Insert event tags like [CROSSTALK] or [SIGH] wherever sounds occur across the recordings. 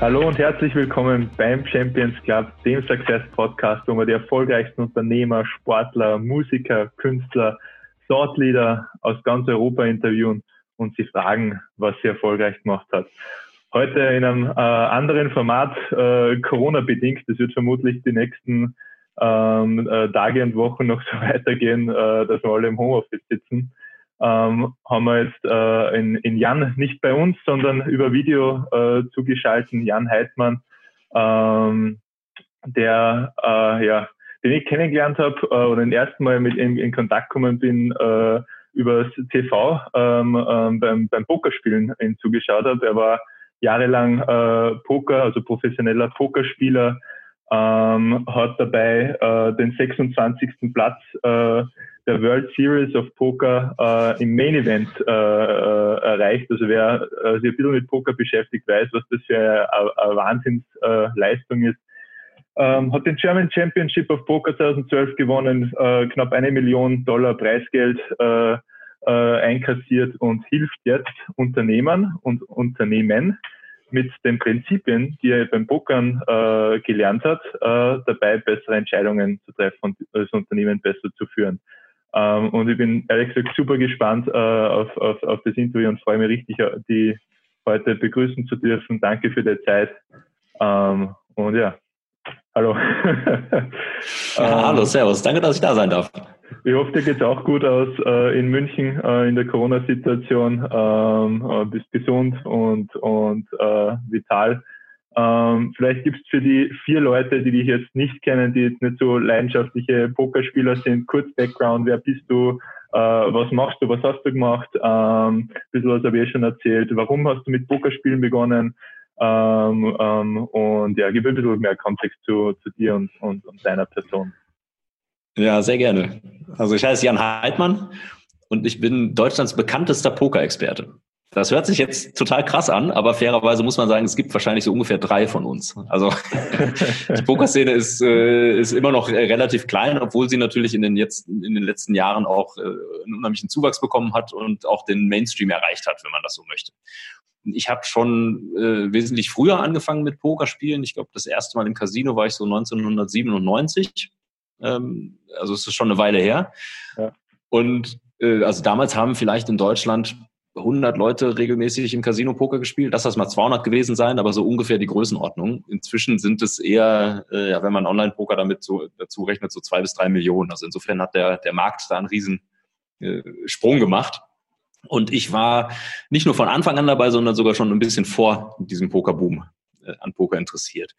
Hallo und herzlich willkommen beim Champions Club, dem Success Podcast, wo wir die erfolgreichsten Unternehmer, Sportler, Musiker, Künstler, Thoughtleader aus ganz Europa interviewen und sie fragen, was sie erfolgreich gemacht hat. Heute in einem äh, anderen Format, äh, Corona-bedingt. Das wird vermutlich die nächsten ähm, äh, Tage und Wochen noch so [LAUGHS] weitergehen, äh, dass wir alle im Homeoffice sitzen ähm, haben wir jetzt äh, in, in Jan nicht bei uns, sondern über Video äh, zugeschalten, Jan Heidmann, ähm, der äh, ja, den ich kennengelernt habe äh, oder den ersten Mal mit ihm in Kontakt gekommen bin äh, über das TV ähm, ähm, beim, beim Pokerspielen ihn zugeschaut habe. Er war jahrelang äh, Poker, also professioneller Pokerspieler, ähm, hat dabei äh, den 26. Platz äh, der World Series of Poker äh, im Main Event äh, äh, erreicht. Also wer äh, sich ein bisschen mit Poker beschäftigt, weiß, was das für eine, eine Wahnsinnsleistung ist. Ähm, hat den German Championship of Poker 2012 gewonnen, äh, knapp eine Million Dollar Preisgeld äh, äh, einkassiert und hilft jetzt Unternehmern und Unternehmen mit den Prinzipien, die er beim Pokern äh, gelernt hat, äh, dabei bessere Entscheidungen zu treffen und das Unternehmen besser zu führen. Ähm, und ich bin ehrlich gesagt super gespannt äh, auf, auf, auf das Interview und freue mich richtig, äh, die heute begrüßen zu dürfen. Danke für die Zeit. Ähm, und ja, hallo. [LAUGHS] ja, hallo, servus. Danke, dass ich da sein darf. Ich hoffe, dir geht's auch gut aus äh, in München äh, in der Corona-Situation. Ähm, äh, bist gesund und, und äh, vital. Ähm, vielleicht gibt's für die vier Leute, die dich jetzt nicht kennen, die jetzt nicht so leidenschaftliche Pokerspieler sind, kurz Background. Wer bist du? Äh, was machst du? Was hast du gemacht? Ähm, ein bisschen was habe ich eh schon erzählt. Warum hast du mit Pokerspielen begonnen? Ähm, ähm, und ja, gib ein bisschen mehr Kontext zu, zu dir und, und, und deiner Person. Ja, sehr gerne. Also ich heiße Jan Heidmann und ich bin Deutschlands bekanntester Pokerexperte. Das hört sich jetzt total krass an, aber fairerweise muss man sagen, es gibt wahrscheinlich so ungefähr drei von uns. Also [LAUGHS] die Pokerszene ist, äh, ist immer noch relativ klein, obwohl sie natürlich in den, jetzt, in den letzten Jahren auch äh, einen unheimlichen Zuwachs bekommen hat und auch den Mainstream erreicht hat, wenn man das so möchte. Ich habe schon äh, wesentlich früher angefangen mit Pokerspielen. Ich glaube, das erste Mal im Casino war ich so 1997. Ähm, also es ist schon eine Weile her. Ja. Und äh, also damals haben vielleicht in Deutschland 100 Leute regelmäßig im Casino Poker gespielt. Lass das mal 200 gewesen sein, aber so ungefähr die Größenordnung. Inzwischen sind es eher, äh, ja, wenn man Online-Poker damit so, dazu rechnet, so zwei bis drei Millionen. Also insofern hat der, der Markt da einen riesen äh, Sprung gemacht. Und ich war nicht nur von Anfang an dabei, sondern sogar schon ein bisschen vor diesem Pokerboom äh, an Poker interessiert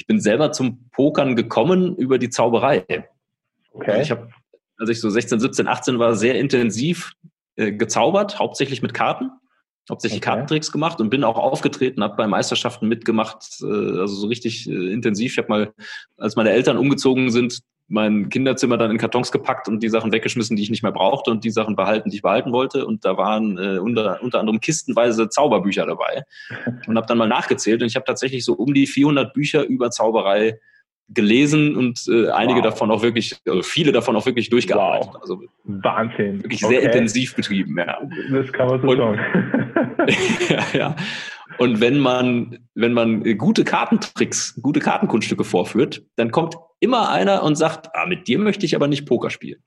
ich bin selber zum Pokern gekommen über die Zauberei. Okay. Ich habe, als ich so 16, 17, 18 war, sehr intensiv äh, gezaubert, hauptsächlich mit Karten, hauptsächlich okay. Kartentricks gemacht und bin auch aufgetreten, habe bei Meisterschaften mitgemacht, äh, also so richtig äh, intensiv. Ich habe mal, als meine Eltern umgezogen sind, mein Kinderzimmer dann in Kartons gepackt und die Sachen weggeschmissen, die ich nicht mehr brauchte und die Sachen behalten, die ich behalten wollte. Und da waren äh, unter, unter anderem kistenweise Zauberbücher dabei [LAUGHS] und habe dann mal nachgezählt und ich habe tatsächlich so um die 400 Bücher über Zauberei gelesen und äh, einige wow. davon auch wirklich, also viele davon auch wirklich durchgearbeitet. Wow. Also Wahnsinn. Wirklich okay. sehr intensiv betrieben, ja. Das kann man so und, sagen. [LAUGHS] ja, ja. Und wenn man, wenn man gute Kartentricks, gute Kartenkunststücke vorführt, dann kommt immer einer und sagt, ah, mit dir möchte ich aber nicht Poker spielen.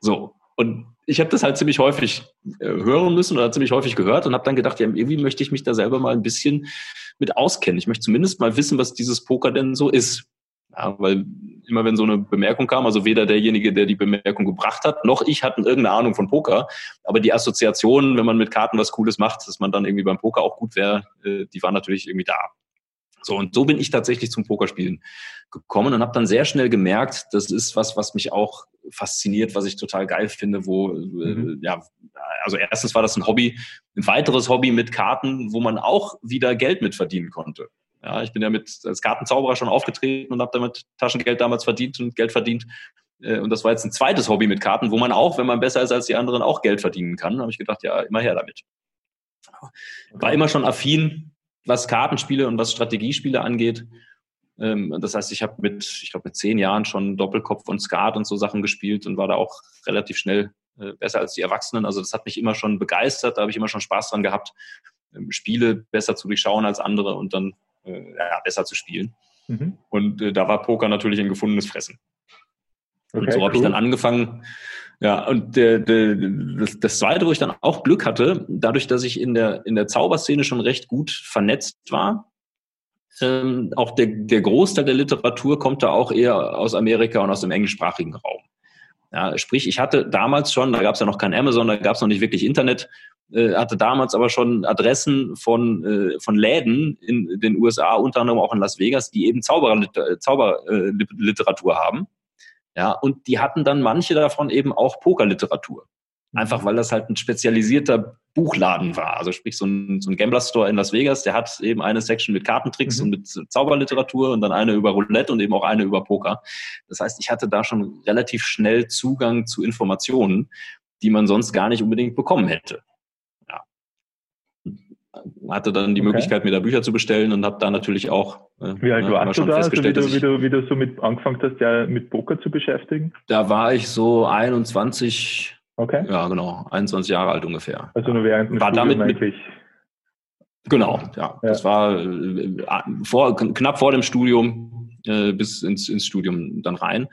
So. Und ich habe das halt ziemlich häufig äh, hören müssen oder ziemlich häufig gehört und habe dann gedacht, ja, irgendwie möchte ich mich da selber mal ein bisschen mit auskennen. Ich möchte zumindest mal wissen, was dieses Poker denn so ist. Ja, weil immer wenn so eine Bemerkung kam, also weder derjenige, der die Bemerkung gebracht hat, noch ich hatten irgendeine Ahnung von Poker. Aber die Assoziationen, wenn man mit Karten was Cooles macht, dass man dann irgendwie beim Poker auch gut wäre, äh, die waren natürlich irgendwie da. So, und so bin ich tatsächlich zum Pokerspielen gekommen und habe dann sehr schnell gemerkt, das ist was, was mich auch fasziniert, was ich total geil finde, wo, äh, mhm. ja, also erstens war das ein Hobby, ein weiteres Hobby mit Karten, wo man auch wieder Geld mit verdienen konnte. Ja, ich bin ja mit als Kartenzauberer schon aufgetreten und habe damit Taschengeld damals verdient und Geld verdient. Äh, und das war jetzt ein zweites Hobby mit Karten, wo man auch, wenn man besser ist als die anderen, auch Geld verdienen kann. Da habe ich gedacht, ja, immer her damit. War immer schon affin, was Kartenspiele und was Strategiespiele angeht. Ähm, das heißt, ich habe mit, ich glaube, mit zehn Jahren schon Doppelkopf und Skat und so Sachen gespielt und war da auch relativ schnell äh, besser als die Erwachsenen. Also das hat mich immer schon begeistert, da habe ich immer schon Spaß dran gehabt, ähm, Spiele besser zu durchschauen als andere und dann ja, besser zu spielen. Mhm. Und äh, da war Poker natürlich ein gefundenes Fressen. Okay, und so habe cool. ich dann angefangen. Ja, und der, der, das, das Zweite, wo ich dann auch Glück hatte, dadurch, dass ich in der, in der Zauberszene schon recht gut vernetzt war, ähm, auch der, der Großteil der Literatur kommt da auch eher aus Amerika und aus dem englischsprachigen Raum. Ja, sprich, ich hatte damals schon, da gab es ja noch kein Amazon, da gab es noch nicht wirklich Internet, äh, hatte damals aber schon Adressen von, äh, von Läden in den USA, unter anderem auch in Las Vegas, die eben Zauberliteratur Zauber, äh, haben. Ja, und die hatten dann manche davon eben auch Pokerliteratur. Einfach weil das halt ein spezialisierter Buchladen war. Also sprich so ein, so ein Gambler-Store in Las Vegas, der hat eben eine Section mit Kartentricks mhm. und mit Zauberliteratur und dann eine über Roulette und eben auch eine über Poker. Das heißt, ich hatte da schon relativ schnell Zugang zu Informationen, die man sonst gar nicht unbedingt bekommen hätte hatte dann die okay. Möglichkeit, mir da Bücher zu bestellen und habe da natürlich auch. Äh, wie alt warst du da, also wie, du, wie, du, wie du so mit angefangen hast, ja mit Poker zu beschäftigen? Da war ich so 21, okay. ja genau, 21 Jahre alt ungefähr. Also nur während dem war Studium damit mit, Genau, ja. ja. Das war äh, vor, knapp vor dem Studium äh, bis ins, ins Studium dann rein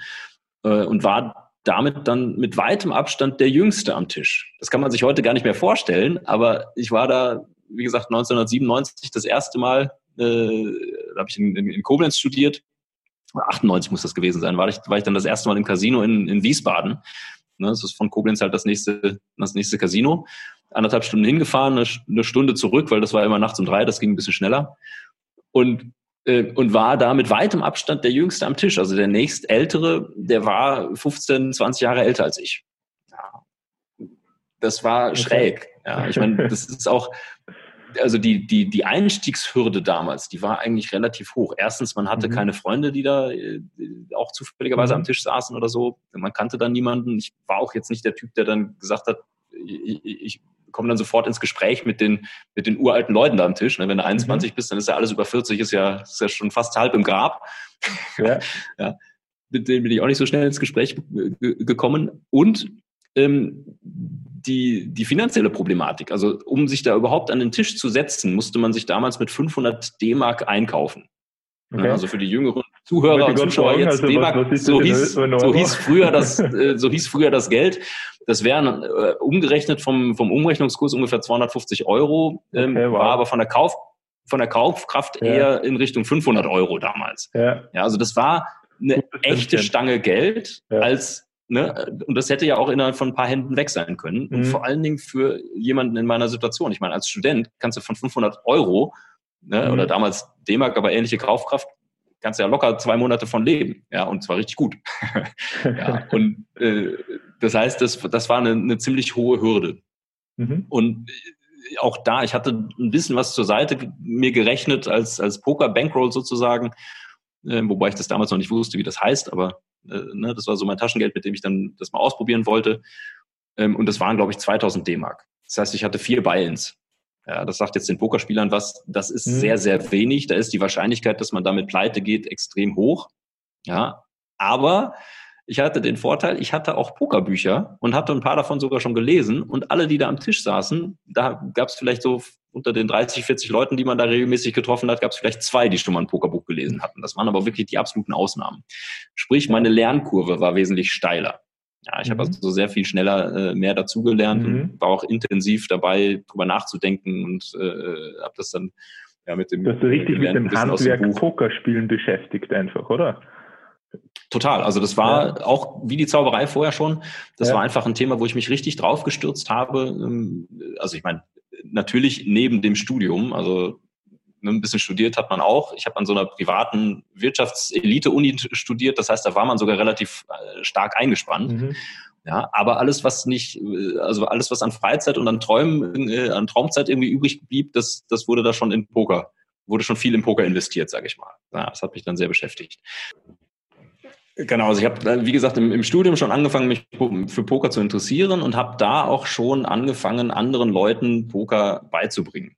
äh, und war damit dann mit weitem Abstand der Jüngste am Tisch. Das kann man sich heute gar nicht mehr vorstellen, aber ich war da wie gesagt, 1997 das erste Mal, äh, da habe ich in, in, in, Koblenz studiert. 98 muss das gewesen sein, war ich, war ich dann das erste Mal im Casino in, in Wiesbaden. Ne, das ist von Koblenz halt das nächste, das nächste Casino. Anderthalb Stunden hingefahren, eine, eine Stunde zurück, weil das war immer nachts um drei, das ging ein bisschen schneller. Und äh, und war da mit weitem Abstand der Jüngste am Tisch. Also der nächst Ältere, der war 15, 20 Jahre älter als ich. Ja. Das war okay. schräg. Ja, ich meine, das ist auch, also die, die, die Einstiegshürde damals, die war eigentlich relativ hoch. Erstens, man hatte mhm. keine Freunde, die da äh, auch zufälligerweise mhm. am Tisch saßen oder so. Man kannte dann niemanden. Ich war auch jetzt nicht der Typ, der dann gesagt hat, ich, ich komme dann sofort ins Gespräch mit den, mit den uralten Leuten da am Tisch. Ne? Wenn du 21 mhm. bist, dann ist ja alles über 40, ist ja, ist ja schon fast halb im Grab. Ja. [LAUGHS] ja. Mit denen bin ich auch nicht so schnell ins Gespräch gekommen. Und ähm, die, die finanzielle Problematik. Also um sich da überhaupt an den Tisch zu setzen, musste man sich damals mit 500 D-Mark einkaufen. Okay. Also für die jüngeren Zuhörer und Zuschauer jetzt also D-Mark, so, hieß, so hieß früher das, äh, so hieß früher das Geld. Das wären äh, umgerechnet vom, vom Umrechnungskurs ungefähr 250 Euro, ähm, okay, wow. war aber von der Kauf, von der Kaufkraft ja. eher in Richtung 500 Euro damals. Ja. ja also das war eine echte Stange Geld ja. als Ne? Und das hätte ja auch innerhalb von ein paar Händen weg sein können. Mhm. Und vor allen Dingen für jemanden in meiner Situation. Ich meine, als Student kannst du von 500 Euro ne, mhm. oder damals D-Mark, aber ähnliche Kaufkraft, kannst du ja locker zwei Monate von leben. Ja, und zwar richtig gut. [LAUGHS] ja, [LAUGHS] und äh, das heißt, das, das war eine, eine ziemlich hohe Hürde. Mhm. Und auch da, ich hatte ein bisschen was zur Seite mir gerechnet als, als Poker-Bankroll sozusagen, äh, wobei ich das damals noch nicht wusste, wie das heißt, aber äh, ne, das war so mein Taschengeld, mit dem ich dann das mal ausprobieren wollte. Ähm, und das waren, glaube ich, 2000 D-Mark. Das heißt, ich hatte vier Buy-ins. Ja, das sagt jetzt den Pokerspielern was. Das ist mhm. sehr, sehr wenig. Da ist die Wahrscheinlichkeit, dass man damit pleite geht, extrem hoch. Ja, aber ich hatte den Vorteil, ich hatte auch Pokerbücher und hatte ein paar davon sogar schon gelesen. Und alle, die da am Tisch saßen, da gab es vielleicht so unter den 30, 40 Leuten, die man da regelmäßig getroffen hat, gab es vielleicht zwei, die schon mal ein Pokerbuch gelesen hatten. Das waren aber wirklich die absoluten Ausnahmen. Sprich, meine Lernkurve war wesentlich steiler. Ja, ich mhm. habe also sehr viel schneller äh, mehr dazugelernt mhm. und war auch intensiv dabei, drüber nachzudenken und äh, habe das dann ja mit dem. Du hast richtig mit dem Handwerk Pokerspielen beschäftigt einfach, oder? Total. Also das war ja. auch wie die Zauberei vorher schon. Das ja. war einfach ein Thema, wo ich mich richtig drauf gestürzt habe. Ähm, also ich meine, natürlich neben dem Studium, also ne, ein bisschen studiert hat man auch. Ich habe an so einer privaten Wirtschaftselite-Uni studiert. Das heißt, da war man sogar relativ äh, stark eingespannt. Mhm. Ja, aber alles, was nicht, äh, also alles, was an Freizeit und an Träumen, äh, an Traumzeit irgendwie übrig blieb, das, das wurde da schon in Poker, wurde schon viel in Poker investiert, sage ich mal. Ja, das hat mich dann sehr beschäftigt. Genau, also ich habe, wie gesagt, im, im, Studium schon angefangen, mich für Poker zu interessieren und habe da auch schon angefangen, anderen Leuten Poker beizubringen.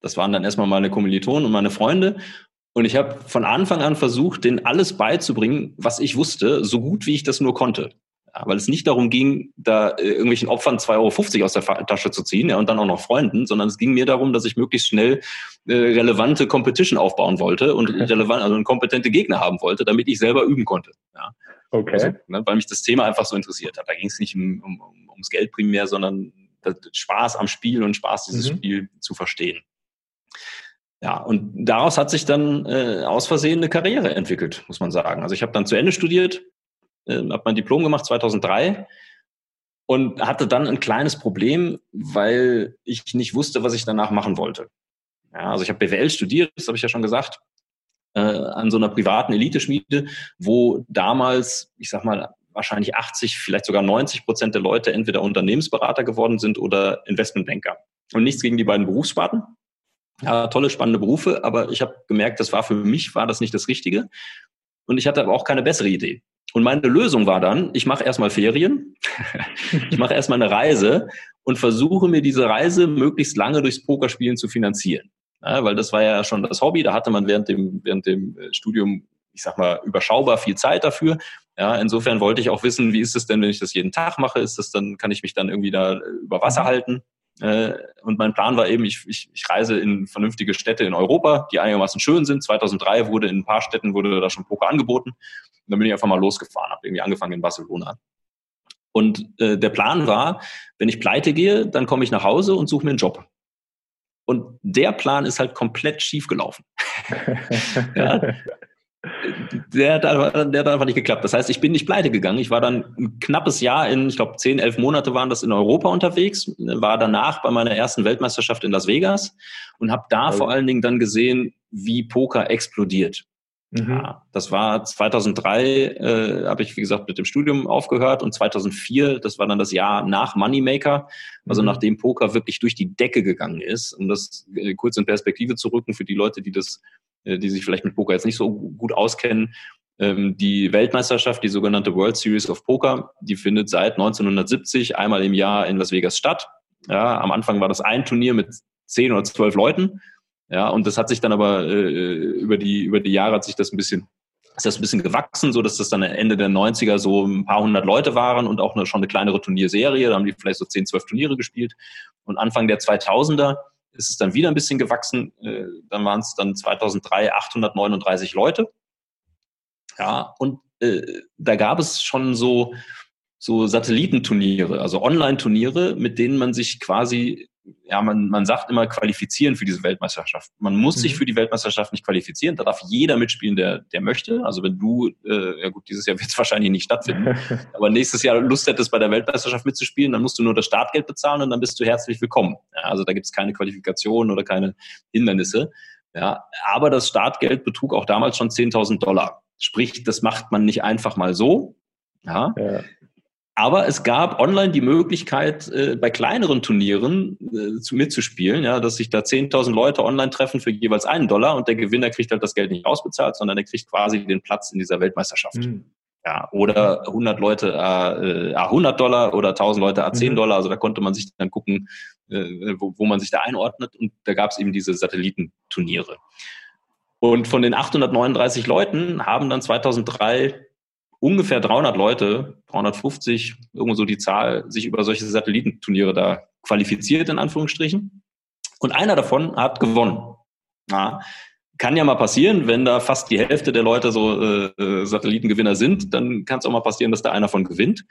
Das waren dann erstmal meine Kommilitonen und meine Freunde. Und ich habe von Anfang an versucht, denen alles beizubringen, was ich wusste, so gut wie ich das nur konnte. Weil es nicht darum ging, da äh, irgendwelchen Opfern 2,50 Euro aus der Tasche zu ziehen ja, und dann auch noch Freunden, sondern es ging mir darum, dass ich möglichst schnell äh, relevante Competition aufbauen wollte und relevant, also kompetente Gegner haben wollte, damit ich selber üben konnte. Ja. Okay. Also, ne, weil mich das Thema einfach so interessiert hat. Da ging es nicht um, um, ums Geld primär, sondern Spaß am Spiel und Spaß, dieses mhm. Spiel zu verstehen. Ja, und daraus hat sich dann äh, aus Versehen eine Karriere entwickelt, muss man sagen. Also ich habe dann zu Ende studiert, äh, habe mein Diplom gemacht 2003 und hatte dann ein kleines Problem, weil ich nicht wusste, was ich danach machen wollte. Ja, also ich habe BWL studiert, das habe ich ja schon gesagt, äh, an so einer privaten Eliteschmiede, wo damals, ich sag mal, wahrscheinlich 80, vielleicht sogar 90 Prozent der Leute entweder Unternehmensberater geworden sind oder Investmentbanker. Und nichts gegen die beiden Berufssparten ja, tolle, spannende Berufe, aber ich habe gemerkt, das war für mich, war das nicht das Richtige. Und ich hatte aber auch keine bessere Idee. Und meine Lösung war dann, ich mache erstmal Ferien, [LAUGHS] ich mache erstmal eine Reise und versuche mir diese Reise möglichst lange durchs Pokerspielen zu finanzieren. Ja, weil das war ja schon das Hobby, da hatte man während dem, während dem äh, Studium, ich sag mal, überschaubar viel Zeit dafür. Ja, insofern wollte ich auch wissen, wie ist es denn, wenn ich das jeden Tag mache? Ist das dann, kann ich mich dann irgendwie da über Wasser mhm. halten? Äh, und mein Plan war eben, ich, ich, ich reise in vernünftige Städte in Europa, die einigermaßen schön sind. 2003 wurde in ein paar Städten wurde da schon Poker angeboten. Und dann bin ich einfach mal losgefahren, habe irgendwie angefangen in Barcelona. Und äh, der Plan war, wenn ich pleite gehe, dann komme ich nach Hause und suche mir einen Job. Und der Plan ist halt komplett schief gelaufen. [LAUGHS] ja, der hat, einfach, der hat einfach nicht geklappt. Das heißt, ich bin nicht pleite gegangen. Ich war dann ein knappes Jahr in, ich glaube, zehn, elf Monate waren das in Europa unterwegs, war danach bei meiner ersten Weltmeisterschaft in Las Vegas und habe da okay. vor allen Dingen dann gesehen, wie Poker explodiert. Mhm. Ja, das war 2003, äh, habe ich wie gesagt mit dem Studium aufgehört und 2004, das war dann das Jahr nach Moneymaker, also mhm. nachdem Poker wirklich durch die Decke gegangen ist. Um das äh, kurz in Perspektive zu rücken für die Leute, die das äh, die sich vielleicht mit Poker jetzt nicht so gut auskennen. Ähm, die Weltmeisterschaft, die sogenannte World Series of Poker, die findet seit 1970 einmal im Jahr in Las Vegas statt. Ja, am Anfang war das ein Turnier mit zehn oder zwölf Leuten. Ja, und das hat sich dann aber äh, über die über die Jahre hat sich das ein bisschen ist das ein bisschen gewachsen, so dass das dann Ende der 90er so ein paar hundert Leute waren und auch eine, schon eine kleinere Turnierserie. Da haben die vielleicht so zehn, zwölf Turniere gespielt. Und Anfang der 2000er ist es dann wieder ein bisschen gewachsen. Äh, dann waren es dann 2003 839 Leute. Ja, und äh, da gab es schon so, so Satellitenturniere, also Online-Turniere, mit denen man sich quasi ja, man, man sagt immer qualifizieren für diese Weltmeisterschaft. Man muss mhm. sich für die Weltmeisterschaft nicht qualifizieren. Da darf jeder mitspielen, der, der möchte. Also wenn du, äh, ja gut, dieses Jahr [LAUGHS] wird es wahrscheinlich nicht stattfinden, [LAUGHS] aber nächstes Jahr Lust hättest, bei der Weltmeisterschaft mitzuspielen, dann musst du nur das Startgeld bezahlen und dann bist du herzlich willkommen. Ja, also da gibt es keine Qualifikation oder keine Hindernisse. Ja, aber das Startgeld betrug auch damals schon 10.000 Dollar. Sprich, das macht man nicht einfach mal so. Ja. ja. Aber es gab online die Möglichkeit, äh, bei kleineren Turnieren äh, zu, mitzuspielen, ja, dass sich da 10.000 Leute online treffen für jeweils einen Dollar und der Gewinner kriegt halt das Geld nicht ausbezahlt, sondern er kriegt quasi den Platz in dieser Weltmeisterschaft. Mhm. Ja, oder 100 Leute äh, 100 Dollar oder 1000 Leute a 10 mhm. Dollar. Also da konnte man sich dann gucken, äh, wo, wo man sich da einordnet. Und da gab es eben diese Satellitenturniere. Und von den 839 Leuten haben dann 2003 ungefähr 300 Leute, 350, irgendwo so die Zahl, sich über solche Satellitenturniere da qualifiziert, in Anführungsstrichen. Und einer davon hat gewonnen. Ja, kann ja mal passieren, wenn da fast die Hälfte der Leute so äh, äh Satellitengewinner sind, dann kann es auch mal passieren, dass da einer von gewinnt.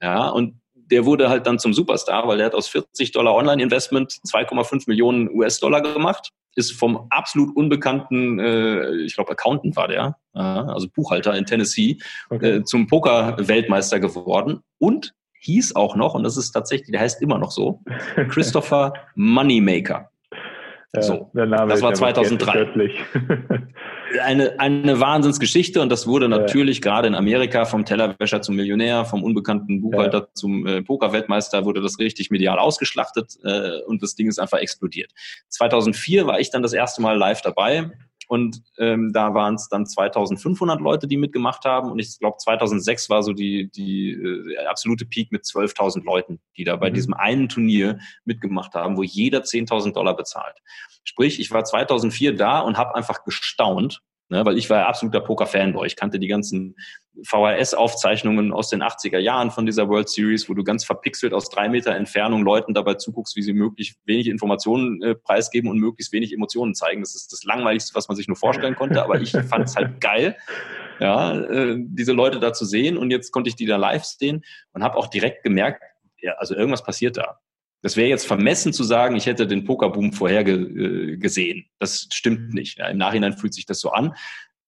Ja, und der wurde halt dann zum Superstar, weil der hat aus 40 Dollar Online-Investment 2,5 Millionen US-Dollar gemacht ist vom absolut unbekannten, äh, ich glaube Accountant war der, äh, also Buchhalter in Tennessee, okay. äh, zum Poker-Weltmeister geworden und hieß auch noch, und das ist tatsächlich, der heißt immer noch so, [LAUGHS] Christopher Moneymaker. So, das war 2003. [LAUGHS] eine, eine Wahnsinnsgeschichte und das wurde natürlich ja. gerade in Amerika vom Tellerwäscher zum Millionär, vom unbekannten Buchhalter ja. zum äh, Pokerweltmeister wurde das richtig medial ausgeschlachtet äh, und das Ding ist einfach explodiert. 2004 war ich dann das erste Mal live dabei und ähm, da waren es dann 2500 Leute, die mitgemacht haben und ich glaube 2006 war so die, die äh, absolute Peak mit 12.000 Leuten, die da bei mhm. diesem einen Turnier mitgemacht haben, wo jeder 10.000 Dollar bezahlt. Sprich, ich war 2004 da und habe einfach gestaunt, Ne, weil ich war ja absoluter Poker-Fanboy. Ich kannte die ganzen VHS-Aufzeichnungen aus den 80er Jahren von dieser World Series, wo du ganz verpixelt aus drei Meter Entfernung Leuten dabei zuguckst, wie sie möglichst wenig Informationen äh, preisgeben und möglichst wenig Emotionen zeigen. Das ist das Langweiligste, was man sich nur vorstellen konnte, aber ich fand es halt geil, ja, äh, diese Leute da zu sehen. Und jetzt konnte ich die da live sehen und habe auch direkt gemerkt, ja, also irgendwas passiert da. Das wäre jetzt vermessen zu sagen, ich hätte den Pokerboom vorher ge, äh, gesehen. Das stimmt nicht. Ja, Im Nachhinein fühlt sich das so an.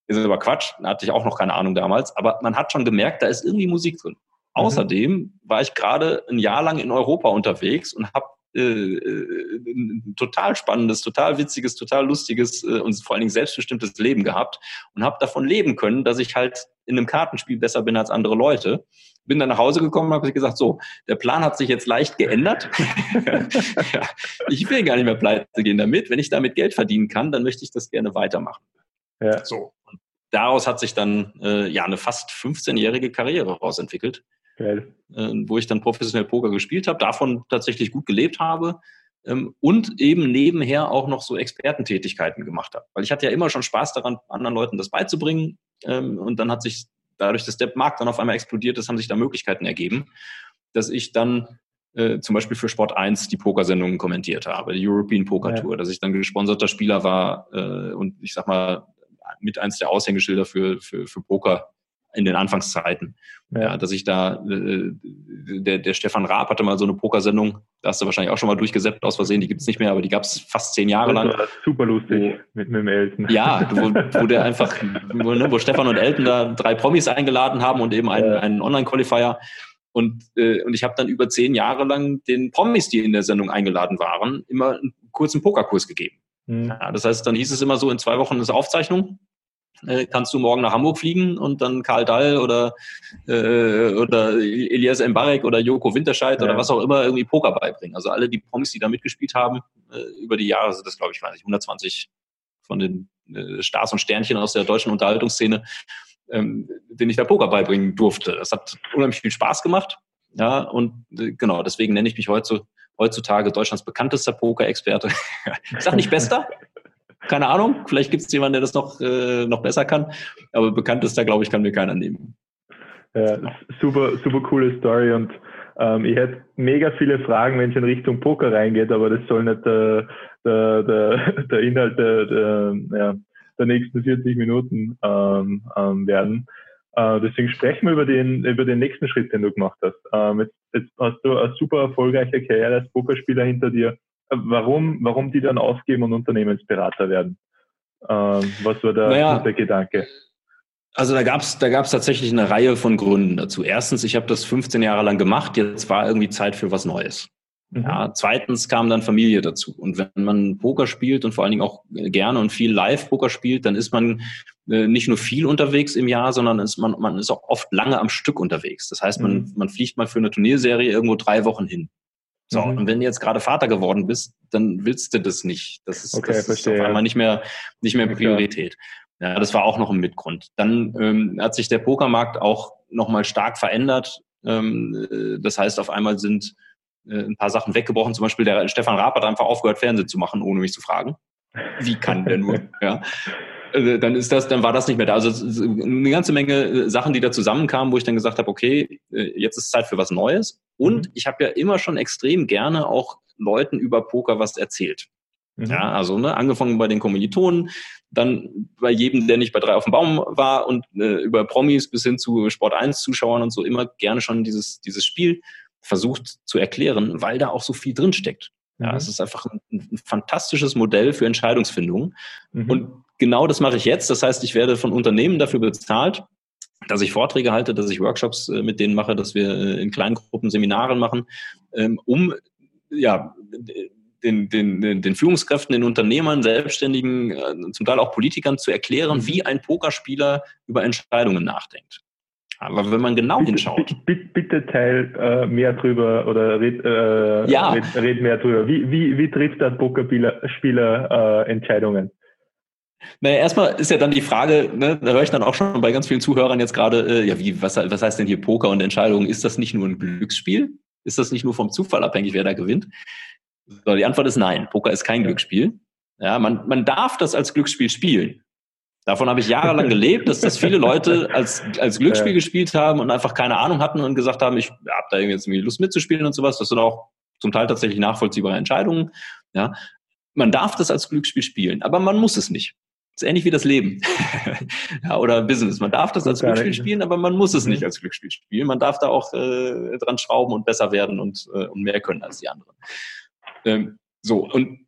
Ist aber Quatsch. Da hatte ich auch noch keine Ahnung damals. Aber man hat schon gemerkt, da ist irgendwie Musik drin. Mhm. Außerdem war ich gerade ein Jahr lang in Europa unterwegs und habe äh, äh, ein total spannendes, total witziges, total lustiges äh, und vor allen Dingen selbstbestimmtes Leben gehabt und habe davon leben können, dass ich halt in einem Kartenspiel besser bin als andere Leute. Bin dann nach Hause gekommen und habe gesagt, so, der Plan hat sich jetzt leicht geändert. [LAUGHS] ja, ich will gar nicht mehr pleite gehen damit. Wenn ich damit Geld verdienen kann, dann möchte ich das gerne weitermachen. Ja. So. Und daraus hat sich dann äh, ja eine fast 15-jährige Karriere rausentwickelt. Geil. Äh, wo ich dann professionell Poker gespielt habe, davon tatsächlich gut gelebt habe ähm, und eben nebenher auch noch so Expertentätigkeiten gemacht habe. Weil ich hatte ja immer schon Spaß daran, anderen Leuten das beizubringen ähm, und dann hat sich dadurch, dass der Markt dann auf einmal explodiert ist, haben sich da Möglichkeiten ergeben, dass ich dann äh, zum Beispiel für Sport 1 die Pokersendungen kommentiert habe, die European Poker Tour, ja. dass ich dann gesponserter Spieler war äh, und ich sag mal mit eins der Aushängeschilder für, für, für Poker in den Anfangszeiten. Ja. ja dass ich da, äh, der, der Stefan Raab hatte mal so eine Pokersendung, da hast du wahrscheinlich auch schon mal durchgesäppt aus Versehen, die gibt's nicht mehr, aber die gab's fast zehn Jahre lang. Super lustig wo, mit, mit dem Elton. Ja, [LAUGHS] wo, wo der einfach, wo, ne, wo Stefan und Elton da drei Promis eingeladen haben und eben einen, ja. einen Online-Qualifier. Und, äh, und ich habe dann über zehn Jahre lang den Promis, die in der Sendung eingeladen waren, immer einen kurzen Pokerkurs gegeben. Mhm. Ja, das heißt, dann hieß es immer so, in zwei Wochen ist Aufzeichnung äh, kannst du morgen nach Hamburg fliegen und dann Karl Dall oder, äh, oder Elias Mbarek oder Joko Winterscheid ja. oder was auch immer irgendwie Poker beibringen. Also alle die Promis, die da mitgespielt haben, äh, über die Jahre sind das, glaube ich, weiß ich, 120 von den äh, Stars und Sternchen aus der deutschen Unterhaltungsszene, ähm, denen ich da Poker beibringen durfte. Das hat unheimlich viel Spaß gemacht. Ja, und äh, genau, deswegen nenne ich mich heute, heutzutage Deutschlands bekanntester Poker-Experte. [LAUGHS] ich sage nicht bester, keine Ahnung, vielleicht gibt es jemanden, der das noch, äh, noch besser kann. Aber bekannt ist da, glaube ich, kann mir keiner nehmen. Ja, super, super coole Story und ähm, ich hätte mega viele Fragen, wenn es in Richtung Poker reingeht, aber das soll nicht der, der, der, der Inhalt der, der, ja, der nächsten 40 Minuten ähm, ähm, werden. Äh, deswegen sprechen wir über den, über den nächsten Schritt, den du gemacht hast. Ähm, jetzt, jetzt hast du eine super erfolgreiche Karriere als Pokerspieler hinter dir warum, warum die dann aufgeben und Unternehmensberater werden? Ähm, was war da naja, der Gedanke? Also da gab es da gab's tatsächlich eine Reihe von Gründen dazu. Erstens, ich habe das 15 Jahre lang gemacht, jetzt war irgendwie Zeit für was Neues. Mhm. Ja, zweitens kam dann Familie dazu. Und wenn man Poker spielt und vor allen Dingen auch gerne und viel Live-Poker spielt, dann ist man äh, nicht nur viel unterwegs im Jahr, sondern ist man, man ist auch oft lange am Stück unterwegs. Das heißt, man, mhm. man fliegt mal für eine Turnierserie irgendwo drei Wochen hin. So, mhm. und wenn du jetzt gerade Vater geworden bist, dann willst du das nicht. Das ist, okay, das ist auf einmal nicht mehr, nicht mehr Priorität. Ja, das war auch noch ein Mitgrund. Dann ähm, hat sich der Pokermarkt auch nochmal stark verändert. Ähm, äh, das heißt, auf einmal sind äh, ein paar Sachen weggebrochen. Zum Beispiel der Stefan Raab hat einfach aufgehört, Fernsehen zu machen, ohne mich zu fragen. Wie kann der nur? [LAUGHS] ja. Äh, dann ist das, dann war das nicht mehr da. Also eine ganze Menge äh, Sachen, die da zusammenkamen, wo ich dann gesagt habe, okay, äh, jetzt ist Zeit für was Neues. Und mhm. ich habe ja immer schon extrem gerne auch Leuten über Poker was erzählt. Mhm. Ja, also ne, angefangen bei den Kommilitonen, dann bei jedem, der nicht bei drei auf dem Baum war und äh, über Promis bis hin zu Sport 1 Zuschauern und so immer gerne schon dieses, dieses Spiel versucht zu erklären, weil da auch so viel drinsteckt. Ja, mhm. es ist einfach ein, ein, fantastisches Modell für Entscheidungsfindung. Mhm. Und genau das mache ich jetzt. Das heißt, ich werde von Unternehmen dafür bezahlt, dass ich Vorträge halte, dass ich Workshops äh, mit denen mache, dass wir äh, in kleinen Gruppen Seminaren machen, ähm, um ja, den, den, den Führungskräften, den Unternehmern, Selbstständigen, äh, zum Teil auch Politikern zu erklären, mhm. wie ein Pokerspieler über Entscheidungen nachdenkt. Aber wenn man genau bitte, hinschaut. Bitte, bitte teil äh, mehr drüber oder red, äh, ja. red, red, mehr drüber. Wie, wie, wie trifft das Pokerspieler äh, Entscheidungen? Naja, erstmal ist ja dann die Frage, ne, da höre ich dann auch schon bei ganz vielen Zuhörern jetzt gerade, äh, ja, wie, was, was heißt denn hier Poker und Entscheidungen? Ist das nicht nur ein Glücksspiel? Ist das nicht nur vom Zufall abhängig, wer da gewinnt? So, die Antwort ist nein. Poker ist kein ja. Glücksspiel. Ja, man, man darf das als Glücksspiel spielen. Davon habe ich jahrelang [LAUGHS] gelebt, dass das viele Leute als, als Glücksspiel gespielt haben und einfach keine Ahnung hatten und gesagt haben, ich habe da jetzt irgendwie Lust mitzuspielen und sowas. Das sind auch zum Teil tatsächlich nachvollziehbare Entscheidungen. Ja. Man darf das als Glücksspiel spielen, aber man muss es nicht. Das ist ähnlich wie das Leben [LAUGHS] ja, oder Business. Man darf das als Glücksspiel spielen, aber man muss es nicht mhm. als Glücksspiel spielen. Man darf da auch äh, dran schrauben und besser werden und, äh, und mehr können als die anderen. Ähm, so, und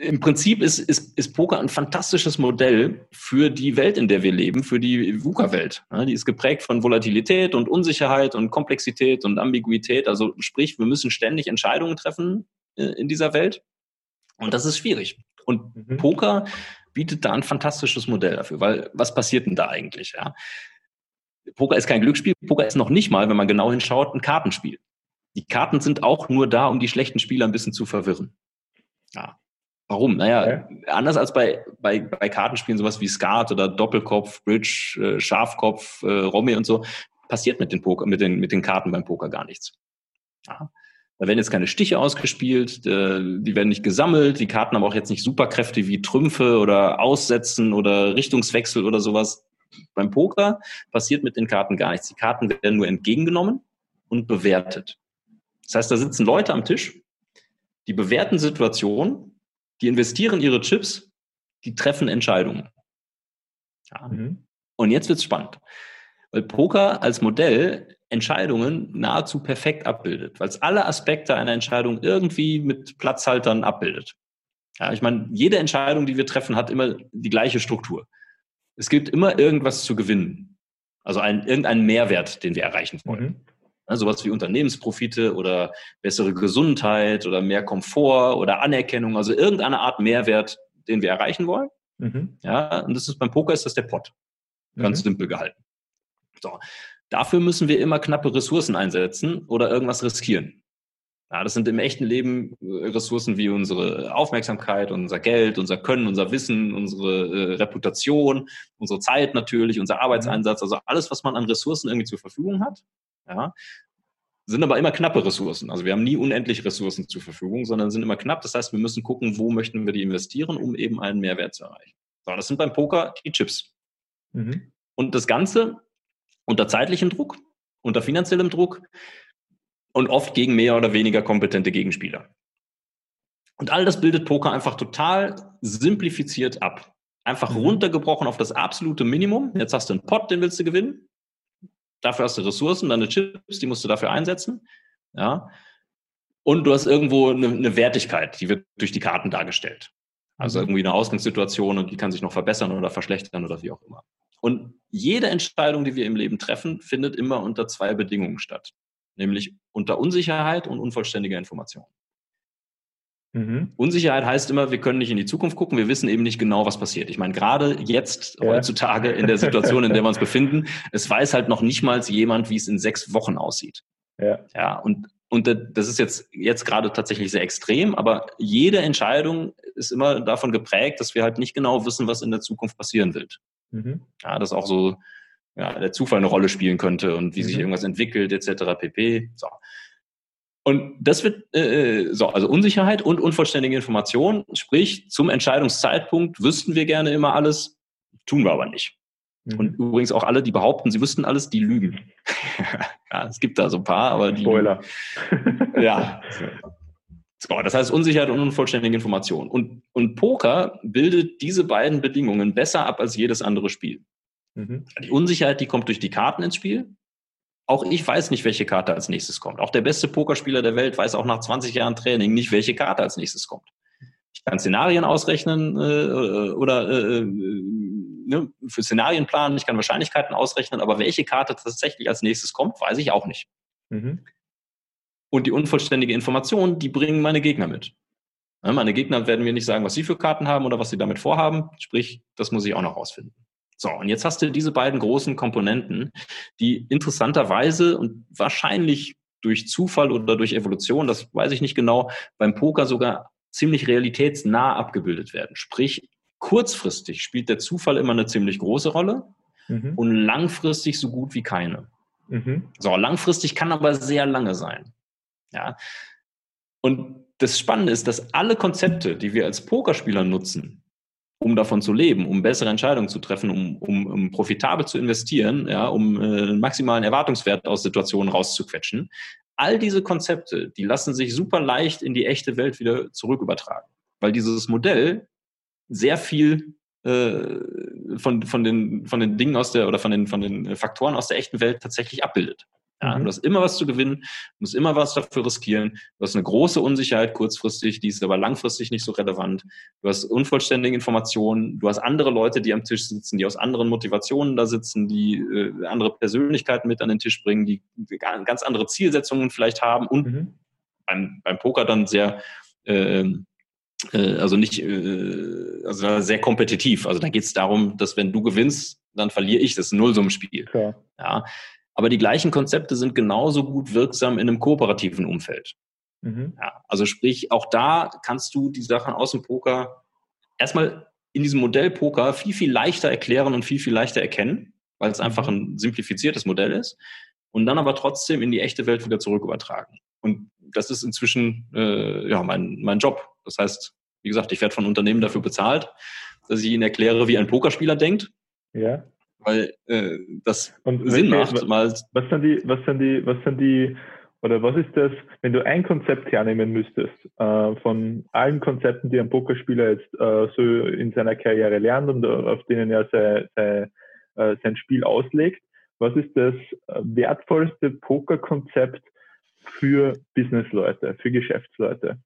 im Prinzip ist, ist, ist Poker ein fantastisches Modell für die Welt, in der wir leben, für die VUCA-Welt. Ja, die ist geprägt von Volatilität und Unsicherheit und Komplexität und Ambiguität. Also sprich, wir müssen ständig Entscheidungen treffen äh, in dieser Welt. Und das ist schwierig. Und mhm. Poker bietet da ein fantastisches Modell dafür, weil was passiert denn da eigentlich? Ja? Poker ist kein Glücksspiel, Poker ist noch nicht mal, wenn man genau hinschaut, ein Kartenspiel. Die Karten sind auch nur da, um die schlechten Spieler ein bisschen zu verwirren. Ja. Warum? Naja, okay. anders als bei, bei, bei Kartenspielen, sowas wie Skat oder Doppelkopf, Bridge, äh, Schafkopf, äh, Romy und so, passiert mit den, Poker, mit, den, mit den Karten beim Poker gar nichts. Ja. Da werden jetzt keine Stiche ausgespielt, äh, die werden nicht gesammelt, die Karten haben auch jetzt nicht Superkräfte wie Trümpfe oder Aussetzen oder Richtungswechsel oder sowas. Beim Poker passiert mit den Karten gar nichts. Die Karten werden nur entgegengenommen und bewertet. Das heißt, da sitzen Leute am Tisch, die bewerten Situationen die investieren ihre Chips, die treffen Entscheidungen. Ja. Mhm. Und jetzt wird's spannend, weil Poker als Modell Entscheidungen nahezu perfekt abbildet, weil es alle Aspekte einer Entscheidung irgendwie mit Platzhaltern abbildet. Ja, ich meine, jede Entscheidung, die wir treffen, hat immer die gleiche Struktur. Es gibt immer irgendwas zu gewinnen. Also ein, irgendeinen Mehrwert, den wir erreichen wollen. Mhm. Ne, sowas wie Unternehmensprofite oder bessere Gesundheit oder mehr Komfort oder Anerkennung, also irgendeine Art Mehrwert, den wir erreichen wollen. Mhm. Ja, und das ist beim Poker ist das der Pot. Ganz mhm. simpel gehalten. So. Dafür müssen wir immer knappe Ressourcen einsetzen oder irgendwas riskieren. Ja, das sind im echten Leben äh, Ressourcen wie unsere Aufmerksamkeit, unser Geld, unser Können, unser Wissen, unsere äh, Reputation, unsere Zeit natürlich, unser Arbeitseinsatz, also alles, was man an Ressourcen irgendwie zur Verfügung hat. Ja, sind aber immer knappe Ressourcen. Also wir haben nie unendlich Ressourcen zur Verfügung, sondern sind immer knapp. Das heißt, wir müssen gucken, wo möchten wir die investieren, um eben einen Mehrwert zu erreichen. So, das sind beim Poker die Chips. Mhm. Und das Ganze unter zeitlichem Druck, unter finanziellem Druck und oft gegen mehr oder weniger kompetente Gegenspieler. Und all das bildet Poker einfach total simplifiziert ab. Einfach mhm. runtergebrochen auf das absolute Minimum. Jetzt hast du einen Pot, den willst du gewinnen. Dafür hast du Ressourcen, deine Chips, die musst du dafür einsetzen. Ja. Und du hast irgendwo eine, eine Wertigkeit, die wird durch die Karten dargestellt. Also mhm. irgendwie eine Ausgangssituation und die kann sich noch verbessern oder verschlechtern oder wie auch immer. Und jede Entscheidung, die wir im Leben treffen, findet immer unter zwei Bedingungen statt. Nämlich unter Unsicherheit und unvollständiger Information. Mhm. Unsicherheit heißt immer, wir können nicht in die Zukunft gucken, wir wissen eben nicht genau, was passiert. Ich meine, gerade jetzt, ja. heutzutage, in der Situation, in der wir uns befinden, es weiß halt noch nicht mal jemand, wie es in sechs Wochen aussieht. Ja. Ja, und, und das ist jetzt, jetzt gerade tatsächlich sehr extrem, aber jede Entscheidung ist immer davon geprägt, dass wir halt nicht genau wissen, was in der Zukunft passieren wird. Mhm. Ja, dass auch so ja, der Zufall eine Rolle spielen könnte und wie mhm. sich irgendwas entwickelt, etc. pp. So. Und das wird äh, äh, so, also Unsicherheit und unvollständige Information, sprich zum Entscheidungszeitpunkt wüssten wir gerne immer alles, tun wir aber nicht. Mhm. Und übrigens auch alle, die behaupten, sie wüssten alles, die lügen. [LAUGHS] ja, es gibt da so ein paar, aber die. Spoiler. ja. [LAUGHS] So, das heißt Unsicherheit und unvollständige Information. Und, und Poker bildet diese beiden Bedingungen besser ab als jedes andere Spiel. Mhm. Die Unsicherheit, die kommt durch die Karten ins Spiel. Auch ich weiß nicht, welche Karte als nächstes kommt. Auch der beste Pokerspieler der Welt weiß auch nach 20 Jahren Training nicht, welche Karte als nächstes kommt. Ich kann Szenarien ausrechnen äh, oder äh, äh, ne, für Szenarien planen, ich kann Wahrscheinlichkeiten ausrechnen, aber welche Karte tatsächlich als nächstes kommt, weiß ich auch nicht. Mhm. Und die unvollständige Information, die bringen meine Gegner mit. Ja, meine Gegner werden mir nicht sagen, was sie für Karten haben oder was sie damit vorhaben. Sprich, das muss ich auch noch rausfinden. So, und jetzt hast du diese beiden großen Komponenten, die interessanterweise und wahrscheinlich durch Zufall oder durch Evolution, das weiß ich nicht genau, beim Poker sogar ziemlich realitätsnah abgebildet werden. Sprich, kurzfristig spielt der Zufall immer eine ziemlich große Rolle mhm. und langfristig so gut wie keine. Mhm. So, langfristig kann aber sehr lange sein. Ja. Und das Spannende ist, dass alle Konzepte, die wir als Pokerspieler nutzen, um davon zu leben, um bessere Entscheidungen zu treffen, um, um, um profitabel zu investieren, ja, um äh, maximalen Erwartungswert aus Situationen rauszuquetschen. All diese Konzepte, die lassen sich super leicht in die echte Welt wieder zurückübertragen, weil dieses Modell sehr viel äh, von, von, den, von den Dingen aus der oder von den, von den Faktoren aus der echten Welt tatsächlich abbildet. Ja, mhm. Du hast immer was zu gewinnen, du musst immer was dafür riskieren. Du hast eine große Unsicherheit kurzfristig, die ist aber langfristig nicht so relevant. Du hast unvollständige Informationen, du hast andere Leute, die am Tisch sitzen, die aus anderen Motivationen da sitzen, die äh, andere Persönlichkeiten mit an den Tisch bringen, die ganz andere Zielsetzungen vielleicht haben und mhm. beim, beim Poker dann sehr äh, äh, also nicht, äh, also sehr kompetitiv. Also da geht es darum, dass wenn du gewinnst, dann verliere ich. Das Nullsummenspiel. Ja. ja. Aber die gleichen Konzepte sind genauso gut wirksam in einem kooperativen Umfeld. Mhm. Ja, also sprich, auch da kannst du die Sachen aus dem Poker erstmal in diesem Modell Poker viel, viel leichter erklären und viel, viel leichter erkennen, weil es einfach mhm. ein simplifiziertes Modell ist. Und dann aber trotzdem in die echte Welt wieder zurück übertragen. Und das ist inzwischen äh, ja, mein, mein Job. Das heißt, wie gesagt, ich werde von Unternehmen dafür bezahlt, dass ich ihnen erkläre, wie ein Pokerspieler denkt. Ja weil äh, das und Sinn macht. Was, was sind die, was sind die, was sind die, oder was ist das, wenn du ein Konzept hernehmen müsstest, äh, von allen Konzepten, die ein Pokerspieler jetzt äh, so in seiner Karriere lernt und auf denen er sein, sein, äh, sein Spiel auslegt, was ist das wertvollste Pokerkonzept für Businessleute, für Geschäftsleute?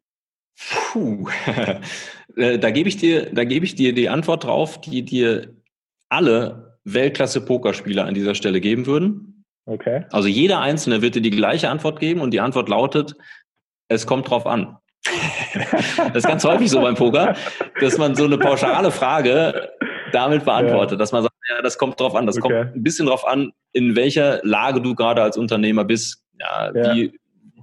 Puh, [LAUGHS] äh, da gebe ich dir, da gebe ich dir die Antwort drauf, die dir alle Weltklasse-Pokerspieler an dieser Stelle geben würden. Okay. Also jeder Einzelne wird dir die gleiche Antwort geben und die Antwort lautet, es kommt drauf an. [LAUGHS] das ist ganz häufig so beim Poker, dass man so eine pauschale Frage damit beantwortet, ja. dass man sagt, ja, das kommt drauf an. Das okay. kommt ein bisschen drauf an, in welcher Lage du gerade als Unternehmer bist. Ja, ja. Wie,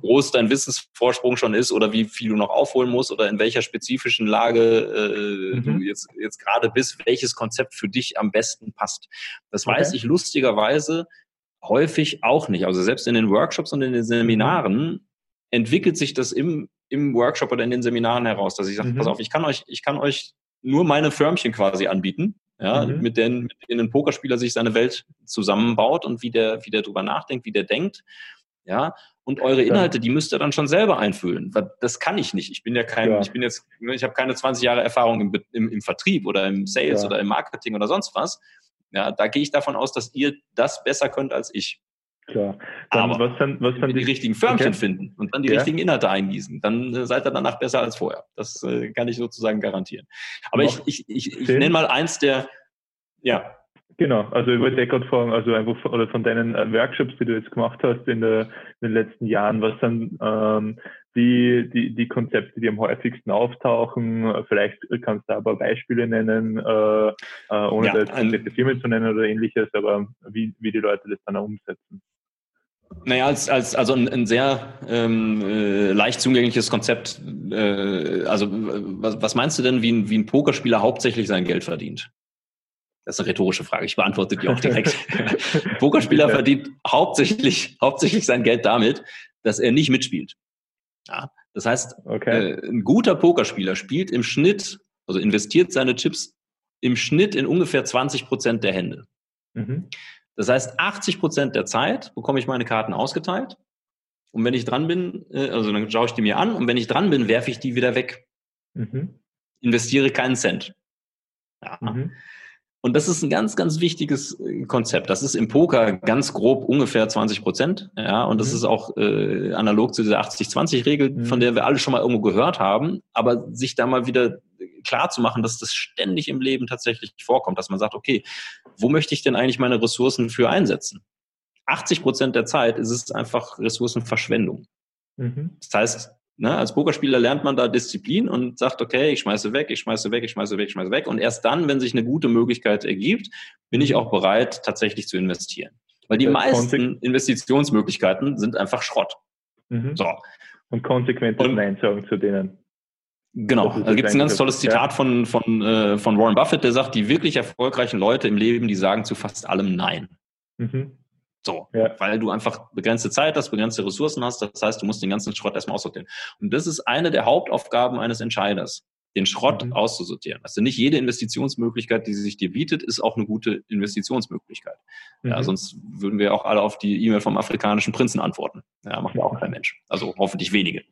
groß dein Wissensvorsprung schon ist oder wie viel du noch aufholen musst oder in welcher spezifischen Lage äh, mhm. du jetzt, jetzt gerade bist, welches Konzept für dich am besten passt. Das okay. weiß ich lustigerweise häufig auch nicht. Also selbst in den Workshops und in den Seminaren mhm. entwickelt sich das im, im Workshop oder in den Seminaren heraus, dass ich sage, mhm. pass auf, ich kann euch, ich kann euch nur meine Förmchen quasi anbieten, ja, mhm. mit denen, mit denen ein Pokerspieler sich seine Welt zusammenbaut und wie der, wie der drüber nachdenkt, wie der denkt. Ja, und eure Inhalte, die müsst ihr dann schon selber einfüllen. Das kann ich nicht. Ich bin ja kein, ja. ich bin jetzt, ich habe keine 20 Jahre Erfahrung im, im, im Vertrieb oder im Sales ja. oder im Marketing oder sonst was. Ja, da gehe ich davon aus, dass ihr das besser könnt als ich. Klar. Dann, Aber was dann, was dann die, die, richtigen Förmchen okay. finden und dann die ja. richtigen Inhalte eingießen, dann äh, seid ihr danach besser als vorher. Das äh, kann ich sozusagen garantieren. Aber ich, ich, ich, ich nenne mal eins der, ja, Genau, also ich wollte gerade fragen, also einfach von, oder von deinen äh, Workshops, die du jetzt gemacht hast in, der, in den letzten Jahren, was sind ähm, die, die, die Konzepte, die am häufigsten auftauchen? Vielleicht kannst du aber Beispiele nennen, äh, äh, ohne ja, jetzt komplette Firmen zu nennen oder ähnliches, aber wie, wie die Leute das dann auch umsetzen. Naja, als, als, also ein, ein sehr ähm, äh, leicht zugängliches Konzept. Äh, also was, was meinst du denn, wie ein, wie ein Pokerspieler hauptsächlich sein Geld verdient? Das ist eine rhetorische Frage. Ich beantworte die auch direkt. Ein [LAUGHS] [LAUGHS] Pokerspieler verdient hauptsächlich, hauptsächlich sein Geld damit, dass er nicht mitspielt. Ja, das heißt, okay. äh, ein guter Pokerspieler spielt im Schnitt, also investiert seine Chips im Schnitt in ungefähr 20 Prozent der Hände. Mhm. Das heißt, 80 Prozent der Zeit bekomme ich meine Karten ausgeteilt. Und wenn ich dran bin, äh, also dann schaue ich die mir an und wenn ich dran bin, werfe ich die wieder weg. Mhm. Investiere keinen Cent. Ja. Mhm. Und das ist ein ganz, ganz wichtiges äh, Konzept. Das ist im Poker ganz grob ungefähr 20 Prozent. Ja, und das mhm. ist auch äh, analog zu dieser 80-20-Regel, mhm. von der wir alle schon mal irgendwo gehört haben. Aber sich da mal wieder klar zu machen, dass das ständig im Leben tatsächlich vorkommt, dass man sagt, okay, wo möchte ich denn eigentlich meine Ressourcen für einsetzen? 80 Prozent der Zeit ist es einfach Ressourcenverschwendung. Mhm. Das heißt, Ne, als Pokerspieler lernt man da Disziplin und sagt, okay, ich schmeiße weg, ich schmeiße weg, ich schmeiße weg, ich schmeiße weg. Und erst dann, wenn sich eine gute Möglichkeit ergibt, bin ich auch bereit, tatsächlich zu investieren. Weil die meisten Investitionsmöglichkeiten sind einfach Schrott. Mhm. So. Und konsequent Nein sagen zu denen. Genau, da gibt es ein ganz tolles Zitat ja. von, von, äh, von Warren Buffett, der sagt, die wirklich erfolgreichen Leute im Leben, die sagen zu fast allem Nein. Mhm. So, ja. weil du einfach begrenzte Zeit hast, begrenzte Ressourcen hast. Das heißt, du musst den ganzen Schrott erstmal aussortieren. Und das ist eine der Hauptaufgaben eines Entscheiders. den Schrott mhm. auszusortieren. Also nicht jede Investitionsmöglichkeit, die sich dir bietet, ist auch eine gute Investitionsmöglichkeit. Mhm. Ja, sonst würden wir auch alle auf die E-Mail vom afrikanischen Prinzen antworten. Ja, macht ja auch kein Mensch. Also hoffentlich wenige.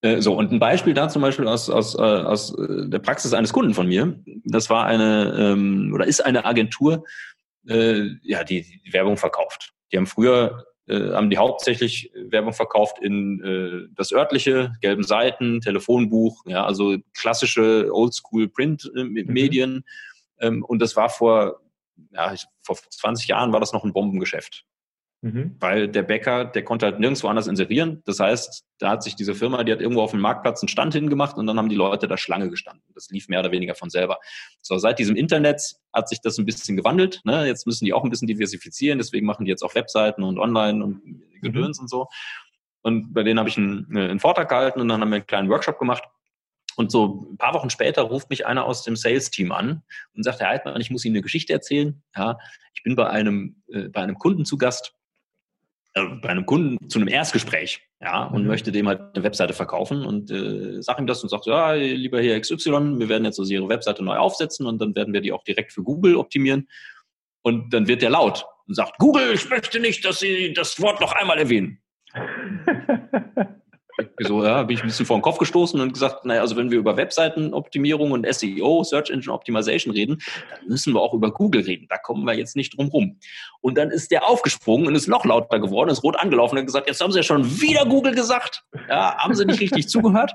Äh, so, und ein Beispiel da zum Beispiel aus, aus, äh, aus äh, der Praxis eines Kunden von mir, das war eine ähm, oder ist eine Agentur, äh, ja, die, die Werbung verkauft. Die haben früher äh, haben die hauptsächlich Werbung verkauft in äh, das örtliche, gelben Seiten, Telefonbuch, ja, also klassische Oldschool Print-Medien. Mhm. Ähm, und das war vor, ja, vor 20 Jahren war das noch ein Bombengeschäft. Mhm. Weil der Bäcker, der konnte halt nirgendwo anders inserieren. Das heißt, da hat sich diese Firma, die hat irgendwo auf dem Marktplatz einen Stand hingemacht und dann haben die Leute da Schlange gestanden. Das lief mehr oder weniger von selber. So, seit diesem Internet hat sich das ein bisschen gewandelt. Ne? Jetzt müssen die auch ein bisschen diversifizieren, deswegen machen die jetzt auch Webseiten und Online und Gedöns mhm. und so. Und bei denen habe ich einen, äh, einen Vortrag gehalten und dann haben wir einen kleinen Workshop gemacht. Und so ein paar Wochen später ruft mich einer aus dem Sales-Team an und sagt, Herr Heidmann, ich muss Ihnen eine Geschichte erzählen. Ja, ich bin bei einem, äh, bei einem Kunden zu Gast bei einem Kunden zu einem Erstgespräch, ja, und mhm. möchte dem halt eine Webseite verkaufen und äh, sag ihm das und sagt, ja, lieber hier XY, wir werden jetzt also Ihre Webseite neu aufsetzen und dann werden wir die auch direkt für Google optimieren. Und dann wird der laut und sagt, Google, ich möchte nicht, dass Sie das Wort noch einmal erwähnen. [LAUGHS] so, ja, bin ich ein bisschen vor den Kopf gestoßen und gesagt, naja, also wenn wir über Webseitenoptimierung und SEO, Search Engine Optimization reden, dann müssen wir auch über Google reden. Da kommen wir jetzt nicht drum rum. Und dann ist der aufgesprungen und ist noch lauter geworden, ist rot angelaufen und hat gesagt, jetzt haben Sie ja schon wieder Google gesagt. Ja, haben Sie nicht richtig [LAUGHS] zugehört?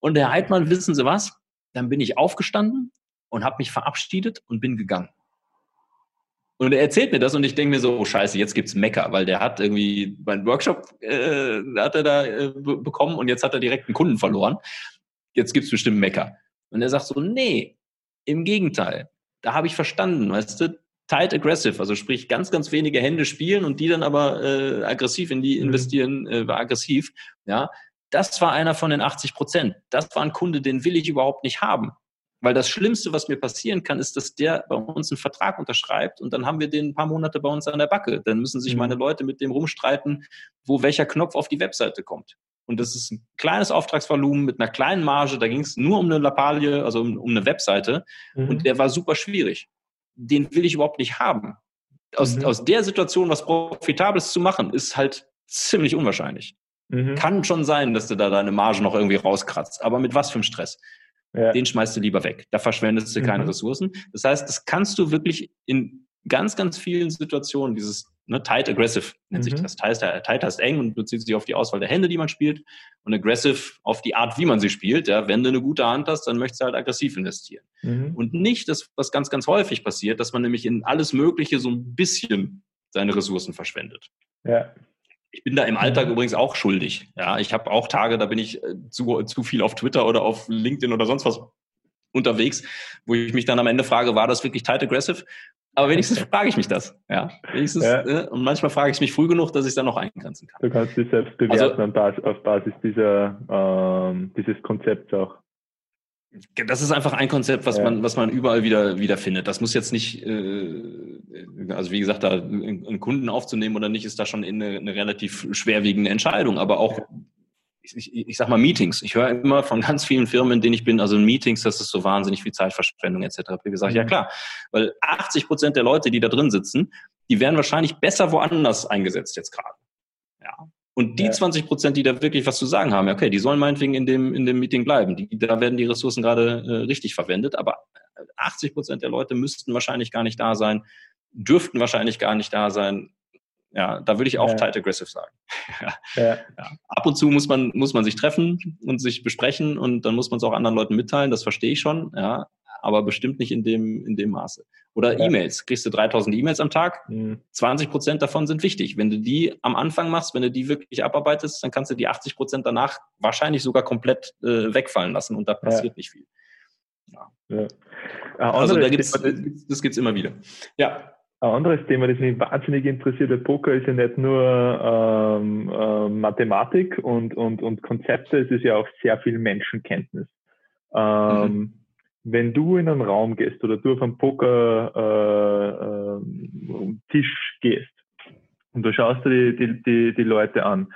Und der Heidmann, wissen Sie was? Dann bin ich aufgestanden und habe mich verabschiedet und bin gegangen. Und er erzählt mir das und ich denke mir so, oh scheiße, jetzt gibt's Mecker, weil der hat irgendwie meinen Workshop äh, hat er da äh, bekommen und jetzt hat er direkt einen Kunden verloren. Jetzt gibt's bestimmt Mecker. Und er sagt so, nee, im Gegenteil. Da habe ich verstanden, weißt du, tight aggressive, also sprich ganz, ganz wenige Hände spielen und die dann aber äh, aggressiv in die mhm. investieren, äh, war aggressiv. Ja, das war einer von den 80 Prozent. Das war ein Kunde, den will ich überhaupt nicht haben. Weil das Schlimmste, was mir passieren kann, ist, dass der bei uns einen Vertrag unterschreibt und dann haben wir den ein paar Monate bei uns an der Backe. Dann müssen sich mhm. meine Leute mit dem rumstreiten, wo welcher Knopf auf die Webseite kommt. Und das ist ein kleines Auftragsvolumen mit einer kleinen Marge. Da ging es nur um eine Lappalie, also um, um eine Webseite. Mhm. Und der war super schwierig. Den will ich überhaupt nicht haben. Aus, mhm. aus der Situation was Profitables zu machen, ist halt ziemlich unwahrscheinlich. Mhm. Kann schon sein, dass du da deine Marge noch irgendwie rauskratzt. Aber mit was für einem Stress? Ja. den schmeißt du lieber weg. Da verschwendest du keine mhm. Ressourcen. Das heißt, das kannst du wirklich in ganz, ganz vielen Situationen, dieses ne, tight aggressive nennt mhm. sich das. Tight, tight heißt eng und bezieht sich auf die Auswahl der Hände, die man spielt und aggressive auf die Art, wie man sie spielt. Ja, wenn du eine gute Hand hast, dann möchtest du halt aggressiv investieren. Mhm. Und nicht das, was ganz, ganz häufig passiert, dass man nämlich in alles Mögliche so ein bisschen seine Ressourcen verschwendet. Ja. Ich bin da im Alltag mhm. übrigens auch schuldig. Ja, ich habe auch Tage, da bin ich äh, zu, zu viel auf Twitter oder auf LinkedIn oder sonst was unterwegs, wo ich mich dann am Ende frage, war das wirklich tight aggressive? Aber wenigstens [LAUGHS] frage ich mich das. Ja, wenigstens, ja. Äh, und manchmal frage ich mich früh genug, dass ich es dann noch eingrenzen kann. Du kannst dich selbst bewerten also, auf Basis dieser, ähm, dieses Konzepts auch. Das ist einfach ein Konzept, was ja. man, was man überall wieder, wieder findet. Das muss jetzt nicht, äh, also wie gesagt, da einen Kunden aufzunehmen oder nicht, ist da schon eine, eine relativ schwerwiegende Entscheidung. Aber auch, ich, ich, ich sag mal Meetings. Ich höre immer von ganz vielen Firmen, in denen ich bin, also Meetings, das ist so wahnsinnig viel Zeitverschwendung etc. Ich sage, ja mhm. klar, weil 80 Prozent der Leute, die da drin sitzen, die werden wahrscheinlich besser woanders eingesetzt jetzt gerade. Ja. Und die ja. 20 Prozent, die da wirklich was zu sagen haben, okay, die sollen meinetwegen in dem, in dem Meeting bleiben. Die, da werden die Ressourcen gerade äh, richtig verwendet. Aber 80 Prozent der Leute müssten wahrscheinlich gar nicht da sein, dürften wahrscheinlich gar nicht da sein. Ja, da würde ich auch ja. tight aggressive sagen. [LAUGHS] ja. Ja. Ab und zu muss man, muss man sich treffen und sich besprechen und dann muss man es auch anderen Leuten mitteilen. Das verstehe ich schon. Ja, aber bestimmt nicht in dem, in dem Maße. Oder ja. E-Mails. Kriegst du 3000 E-Mails am Tag? Mhm. 20 Prozent davon sind wichtig. Wenn du die am Anfang machst, wenn du die wirklich abarbeitest, dann kannst du die 80 Prozent danach wahrscheinlich sogar komplett äh, wegfallen lassen und da passiert ja. nicht viel. Ja. ja. Also da gibt's, das gibt's immer wieder. Ja, ein anderes Thema, das mich wahnsinnig interessiert, der Poker ist ja nicht nur ähm, äh, Mathematik und, und, und Konzepte, es ist ja auch sehr viel Menschenkenntnis. Ähm, mhm wenn du in einen Raum gehst oder du auf einen Poker-Tisch äh, äh, gehst und du schaust dir die, die, die, die Leute an,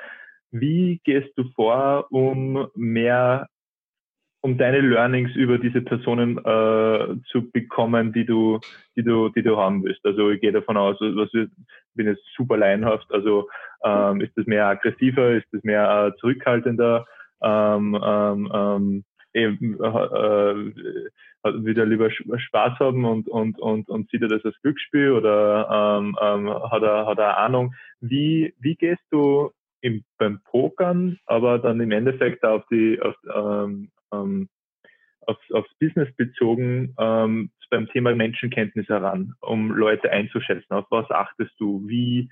wie gehst du vor, um mehr um deine Learnings über diese Personen äh, zu bekommen, die du, die du, die du haben willst. Also ich gehe davon aus, was ich bin jetzt super laienhaft. Also ähm, ist das mehr aggressiver, ist das mehr äh, zurückhaltender? Ähm, ähm, ähm, eben, äh, äh, wieder lieber Spaß haben und, und, und, und sieht er das als Glücksspiel oder ähm, ähm, hat, er, hat er Ahnung? Wie, wie gehst du im, beim Pokern, aber dann im Endeffekt auf die, auf, ähm, ähm, aufs, aufs Business bezogen ähm, beim Thema Menschenkenntnis heran, um Leute einzuschätzen? Auf was achtest du? Wie,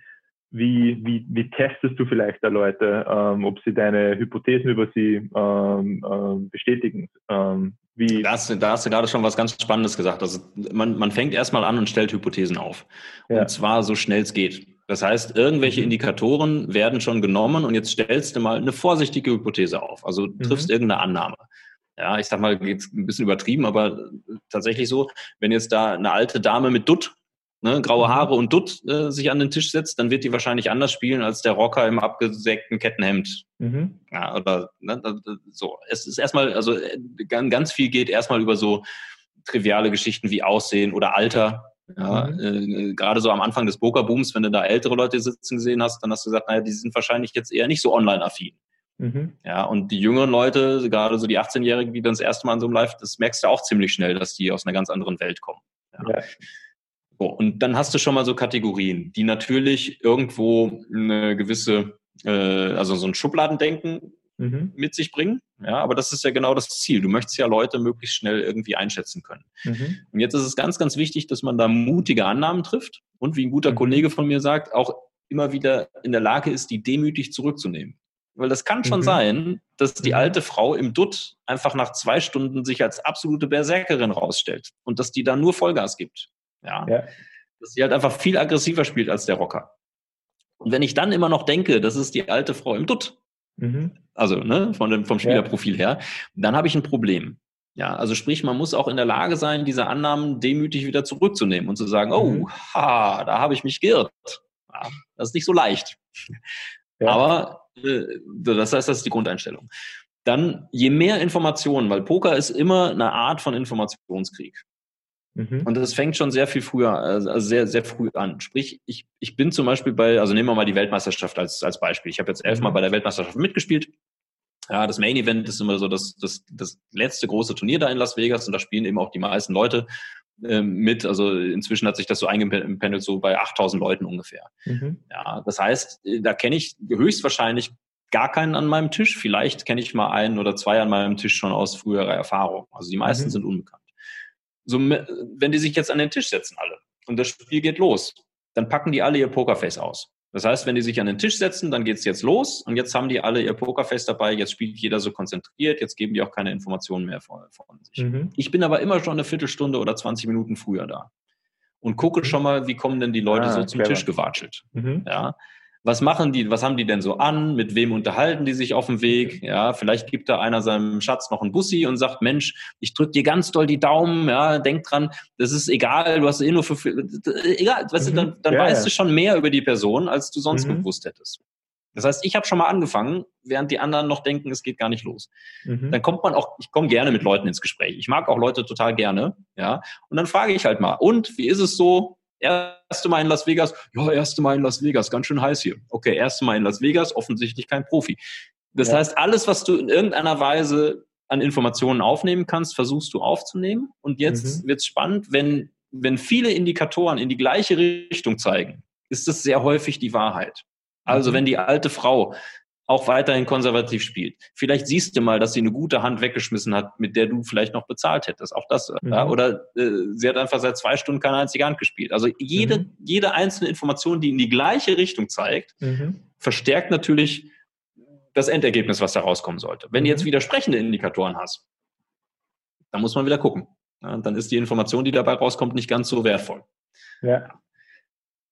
wie, wie, wie testest du vielleicht da Leute, ähm, ob sie deine Hypothesen über sie ähm, ähm, bestätigen? Ähm, wie da, hast, da hast du gerade schon was ganz Spannendes gesagt. Also man, man fängt erstmal an und stellt Hypothesen auf. Ja. Und zwar so schnell es geht. Das heißt, irgendwelche mhm. Indikatoren werden schon genommen und jetzt stellst du mal eine vorsichtige Hypothese auf. Also triffst mhm. irgendeine Annahme. Ja, ich sag mal, geht's ein bisschen übertrieben, aber tatsächlich so, wenn jetzt da eine alte Dame mit Dutt ne, graue mhm. Haare und Dutt äh, sich an den Tisch setzt, dann wird die wahrscheinlich anders spielen als der Rocker im abgesägten Kettenhemd. Mhm. Ja, oder ne, so. Es ist erstmal, also äh, ganz viel geht erstmal über so triviale Geschichten wie Aussehen oder Alter. Ja, mhm. äh, gerade so am Anfang des Pokerbooms, wenn du da ältere Leute sitzen gesehen hast, dann hast du gesagt, naja, die sind wahrscheinlich jetzt eher nicht so online-affin. Mhm. Ja, und die jüngeren Leute, gerade so die 18-Jährigen, die dann das erste Mal in so einem Live, das merkst du auch ziemlich schnell, dass die aus einer ganz anderen Welt kommen. Ja. ja. So, und dann hast du schon mal so Kategorien, die natürlich irgendwo eine gewisse, äh, also so ein Schubladendenken mhm. mit sich bringen. Ja, aber das ist ja genau das Ziel. Du möchtest ja Leute möglichst schnell irgendwie einschätzen können. Mhm. Und jetzt ist es ganz, ganz wichtig, dass man da mutige Annahmen trifft und wie ein guter mhm. Kollege von mir sagt, auch immer wieder in der Lage ist, die demütig zurückzunehmen. Weil das kann schon mhm. sein, dass die mhm. alte Frau im Dutt einfach nach zwei Stunden sich als absolute Berserkerin rausstellt und dass die da nur Vollgas gibt. Ja? ja. Dass sie halt einfach viel aggressiver spielt als der Rocker. Und wenn ich dann immer noch denke, das ist die alte Frau im Dutt, mhm. also ne, von dem, vom Spielerprofil ja. her, dann habe ich ein Problem. Ja, also sprich, man muss auch in der Lage sein, diese Annahmen demütig wieder zurückzunehmen und zu sagen, oh, mhm. ha, da habe ich mich geirrt. Ja, das ist nicht so leicht. Ja. Aber äh, das heißt, das ist die Grundeinstellung. Dann, je mehr Informationen, weil Poker ist immer eine Art von Informationskrieg. Mhm. Und das fängt schon sehr viel früher, also sehr, sehr früh an. Sprich, ich, ich bin zum Beispiel bei, also nehmen wir mal die Weltmeisterschaft als, als Beispiel. Ich habe jetzt elfmal mhm. bei der Weltmeisterschaft mitgespielt. Ja, das Main Event ist immer so das, das, das letzte große Turnier da in Las Vegas und da spielen eben auch die meisten Leute äh, mit. Also inzwischen hat sich das so eingependelt, so bei 8000 Leuten ungefähr. Mhm. Ja, das heißt, da kenne ich höchstwahrscheinlich gar keinen an meinem Tisch. Vielleicht kenne ich mal einen oder zwei an meinem Tisch schon aus früherer Erfahrung. Also die meisten mhm. sind unbekannt. So, wenn die sich jetzt an den Tisch setzen alle und das Spiel geht los, dann packen die alle ihr Pokerface aus. Das heißt, wenn die sich an den Tisch setzen, dann geht's jetzt los und jetzt haben die alle ihr Pokerface dabei, jetzt spielt jeder so konzentriert, jetzt geben die auch keine Informationen mehr von, von sich. Mhm. Ich bin aber immer schon eine Viertelstunde oder 20 Minuten früher da und gucke schon mal, wie kommen denn die Leute ah, so zum clever. Tisch gewatschelt. Mhm. Ja, was machen die, was haben die denn so an, mit wem unterhalten die sich auf dem Weg, ja, vielleicht gibt da einer seinem Schatz noch einen Bussi und sagt, Mensch, ich drück dir ganz doll die Daumen, ja, denk dran, das ist egal, du hast eh nur für, egal, weißt mhm. du, dann, dann ja, weißt ja. du schon mehr über die Person, als du sonst mhm. gewusst hättest. Das heißt, ich habe schon mal angefangen, während die anderen noch denken, es geht gar nicht los. Mhm. Dann kommt man auch, ich komme gerne mit Leuten ins Gespräch. Ich mag auch Leute total gerne, ja. Und dann frage ich halt mal, und wie ist es so? Erste Mal in Las Vegas, ja, erste Mal in Las Vegas, ganz schön heiß hier. Okay, erste Mal in Las Vegas, offensichtlich kein Profi. Das ja. heißt, alles, was du in irgendeiner Weise an Informationen aufnehmen kannst, versuchst du aufzunehmen. Und jetzt mhm. wird es spannend, wenn, wenn viele Indikatoren in die gleiche Richtung zeigen, ist das sehr häufig die Wahrheit. Also mhm. wenn die alte Frau auch weiterhin konservativ spielt. Vielleicht siehst du mal, dass sie eine gute Hand weggeschmissen hat, mit der du vielleicht noch bezahlt hättest. Auch das. Mhm. Ja, oder äh, sie hat einfach seit zwei Stunden keine einzige Hand gespielt. Also jede, mhm. jede einzelne Information, die in die gleiche Richtung zeigt, mhm. verstärkt natürlich das Endergebnis, was da rauskommen sollte. Wenn du jetzt mhm. widersprechende Indikatoren hast, dann muss man wieder gucken. Ja, dann ist die Information, die dabei rauskommt, nicht ganz so wertvoll. Ja.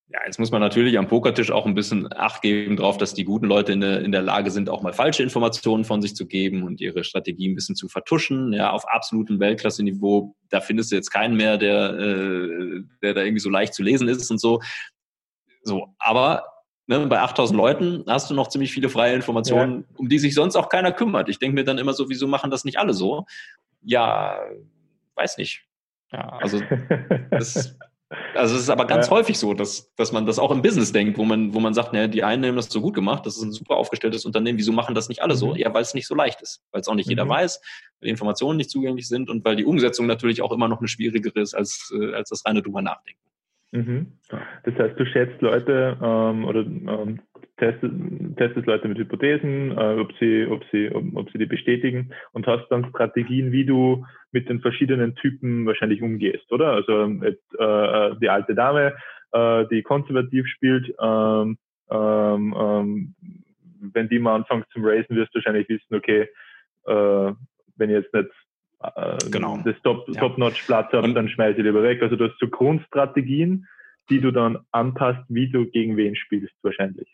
Ja, jetzt muss man natürlich am Pokertisch auch ein bisschen Acht geben drauf, dass die guten Leute in der, in der Lage sind, auch mal falsche Informationen von sich zu geben und ihre Strategie ein bisschen zu vertuschen. Ja, auf absolutem Weltklasse-Niveau, da findest du jetzt keinen mehr, der, äh, der da irgendwie so leicht zu lesen ist und so. So, aber ne, bei 8000 Leuten hast du noch ziemlich viele freie Informationen, ja. um die sich sonst auch keiner kümmert. Ich denke mir dann immer so, wieso machen das nicht alle so? Ja, weiß nicht. Ja, also [LAUGHS] das, also es ist aber ganz ja. häufig so, dass, dass man das auch im Business denkt, wo man, wo man sagt, ne, die einen haben das so gut gemacht, das ist ein super aufgestelltes Unternehmen, wieso machen das nicht alle so? Mhm. Ja, weil es nicht so leicht ist, weil es auch nicht mhm. jeder weiß, weil die Informationen nicht zugänglich sind und weil die Umsetzung natürlich auch immer noch eine schwierigere ist als, äh, als das reine drüber nachdenken. Mhm. Das heißt, du schätzt Leute ähm, oder ähm, testest, testest Leute mit Hypothesen, äh, ob, sie, ob, sie, ob, ob sie die bestätigen und hast dann Strategien, wie du mit den verschiedenen Typen wahrscheinlich umgehst, oder? Also äh, die alte Dame, äh, die konservativ spielt, ähm, ähm, ähm, wenn die mal anfängt zum Racen, wirst du wahrscheinlich wissen, okay, äh, wenn jetzt nicht äh, genau. das Top-Notch-Platz Top habe, dann schmeiße ich lieber weg. Also du hast so Grundstrategien, die du dann anpasst, wie du gegen wen spielst wahrscheinlich.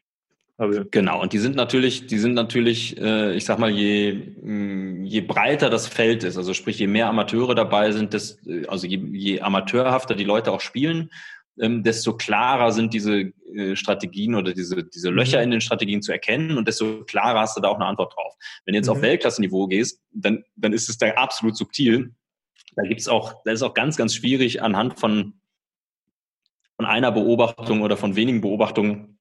Genau, und die sind natürlich, die sind natürlich, äh, ich sag mal, je, mh, je breiter das Feld ist, also sprich, je mehr Amateure dabei sind, des, also je, je amateurhafter die Leute auch spielen, ähm, desto klarer sind diese äh, Strategien oder diese, diese Löcher mhm. in den Strategien zu erkennen und desto klarer hast du da auch eine Antwort drauf. Wenn du jetzt mhm. auf Weltklassenniveau gehst, dann, dann ist es da absolut subtil. Da gibt's auch, da ist auch ganz, ganz schwierig anhand von, von einer Beobachtung oder von wenigen Beobachtungen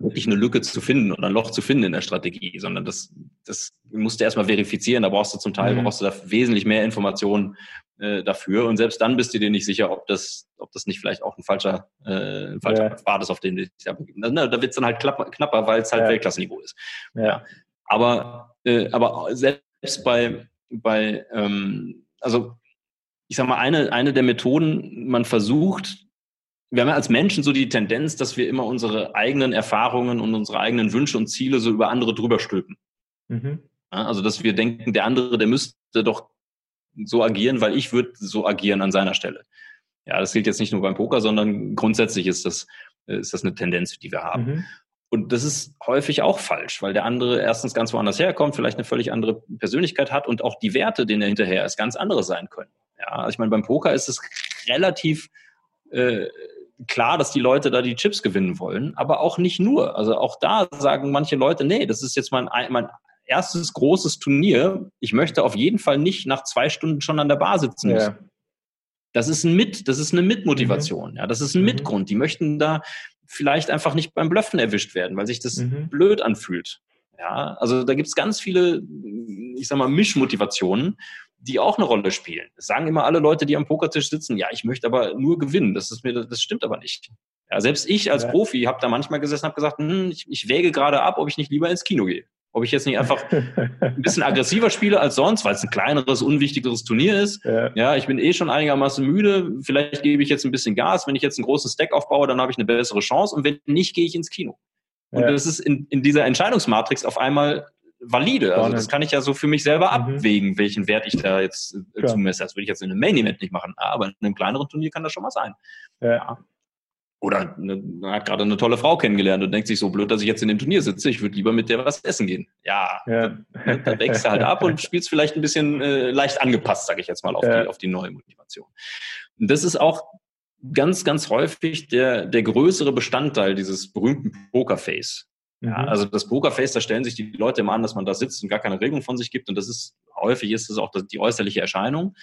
wirklich eine Lücke zu finden oder ein Loch zu finden in der Strategie, sondern das, das musst du erstmal verifizieren. Da brauchst du zum Teil mhm. brauchst du da wesentlich mehr Informationen äh, dafür. Und selbst dann bist du dir nicht sicher, ob das, ob das nicht vielleicht auch ein falscher, äh, ein falscher ja. Pfad ist, auf den du dich da begibst. Da wird es dann halt knapper, weil es halt ja. Weltklassenniveau ist. Ja. ja. Aber, äh, aber selbst bei, bei ähm, also ich sag mal, eine, eine der Methoden, man versucht, wir haben ja als Menschen so die Tendenz, dass wir immer unsere eigenen Erfahrungen und unsere eigenen Wünsche und Ziele so über andere drüber stülpen. Mhm. Ja, also, dass wir denken, der andere, der müsste doch so agieren, weil ich würde so agieren an seiner Stelle. Ja, das gilt jetzt nicht nur beim Poker, sondern grundsätzlich ist das, ist das eine Tendenz, die wir haben. Mhm. Und das ist häufig auch falsch, weil der andere erstens ganz woanders herkommt, vielleicht eine völlig andere Persönlichkeit hat und auch die Werte, denen er hinterher ist, ganz andere sein können. Ja, also ich meine, beim Poker ist es relativ äh, klar, dass die Leute da die Chips gewinnen wollen, aber auch nicht nur. Also auch da sagen manche Leute, nee, das ist jetzt mein, mein erstes großes Turnier. Ich möchte auf jeden Fall nicht nach zwei Stunden schon an der Bar sitzen müssen. Ja. Das ist ein Mit, das ist eine Mitmotivation. Mhm. Ja, das ist ein mhm. Mitgrund. Die möchten da vielleicht einfach nicht beim Blöffen erwischt werden, weil sich das mhm. blöd anfühlt. Ja, also da gibt es ganz viele, ich sag mal, Mischmotivationen die auch eine Rolle spielen. Das sagen immer alle Leute, die am Pokertisch sitzen, ja, ich möchte aber nur gewinnen. Das ist mir, das stimmt aber nicht. Ja, selbst ich als ja. Profi habe da manchmal gesessen und habe gesagt, hm, ich, ich wäge gerade ab, ob ich nicht lieber ins Kino gehe. Ob ich jetzt nicht einfach ein bisschen [LAUGHS] aggressiver spiele als sonst, weil es ein kleineres, unwichtigeres Turnier ist. Ja. ja, ich bin eh schon einigermaßen müde. Vielleicht gebe ich jetzt ein bisschen Gas. Wenn ich jetzt einen großen Stack aufbaue, dann habe ich eine bessere Chance. Und wenn nicht, gehe ich ins Kino. Und ja. das ist in, in dieser Entscheidungsmatrix auf einmal valide. Also das kann ich ja so für mich selber mhm. abwägen, welchen Wert ich da jetzt äh, zumesse. Das würde ich jetzt in einem Main Event nicht machen, aber in einem kleineren Turnier kann das schon mal sein. Ja. Oder eine, man hat gerade eine tolle Frau kennengelernt und denkt sich so blöd, dass ich jetzt in dem Turnier sitze, ich würde lieber mit der was essen gehen. Ja, ja. Dann, dann wächst du halt ab und [LAUGHS] spielst vielleicht ein bisschen äh, leicht angepasst, sage ich jetzt mal, auf, ja. die, auf die neue Motivation. Und das ist auch ganz, ganz häufig der, der größere Bestandteil dieses berühmten Pokerface. Ja, mhm. also das Pokerface, da stellen sich die Leute immer an, dass man da sitzt und gar keine Regung von sich gibt. Und das ist, häufig ist es auch die äußerliche Erscheinung.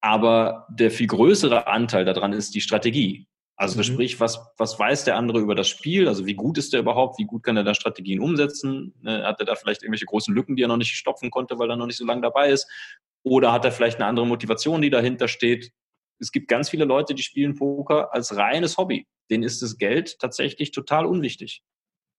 Aber der viel größere Anteil daran ist die Strategie. Also mhm. sprich, was, was weiß der andere über das Spiel? Also wie gut ist er überhaupt? Wie gut kann er da Strategien umsetzen? Ne, hat er da vielleicht irgendwelche großen Lücken, die er noch nicht stopfen konnte, weil er noch nicht so lange dabei ist? Oder hat er vielleicht eine andere Motivation, die dahinter steht? Es gibt ganz viele Leute, die spielen Poker als reines Hobby. Denen ist das Geld tatsächlich total unwichtig.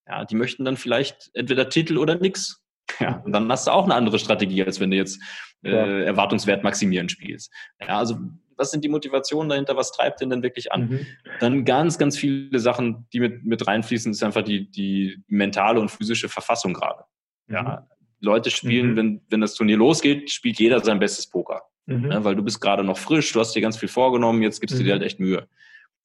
Ja, die möchten dann vielleicht entweder Titel oder nix. Ja, und dann hast du auch eine andere Strategie, als wenn du jetzt äh, ja. Erwartungswert maximieren spielst. Ja, also was sind die Motivationen dahinter? Was treibt den denn wirklich an? Mhm. Dann ganz, ganz viele Sachen, die mit, mit reinfließen, ist einfach die, die mentale und physische Verfassung gerade. Mhm. Ja, Leute spielen, mhm. wenn, wenn das Turnier losgeht, spielt jeder sein bestes Poker. Mhm. Ja, weil du bist gerade noch frisch, du hast dir ganz viel vorgenommen, jetzt gibst du dir mhm. halt echt Mühe.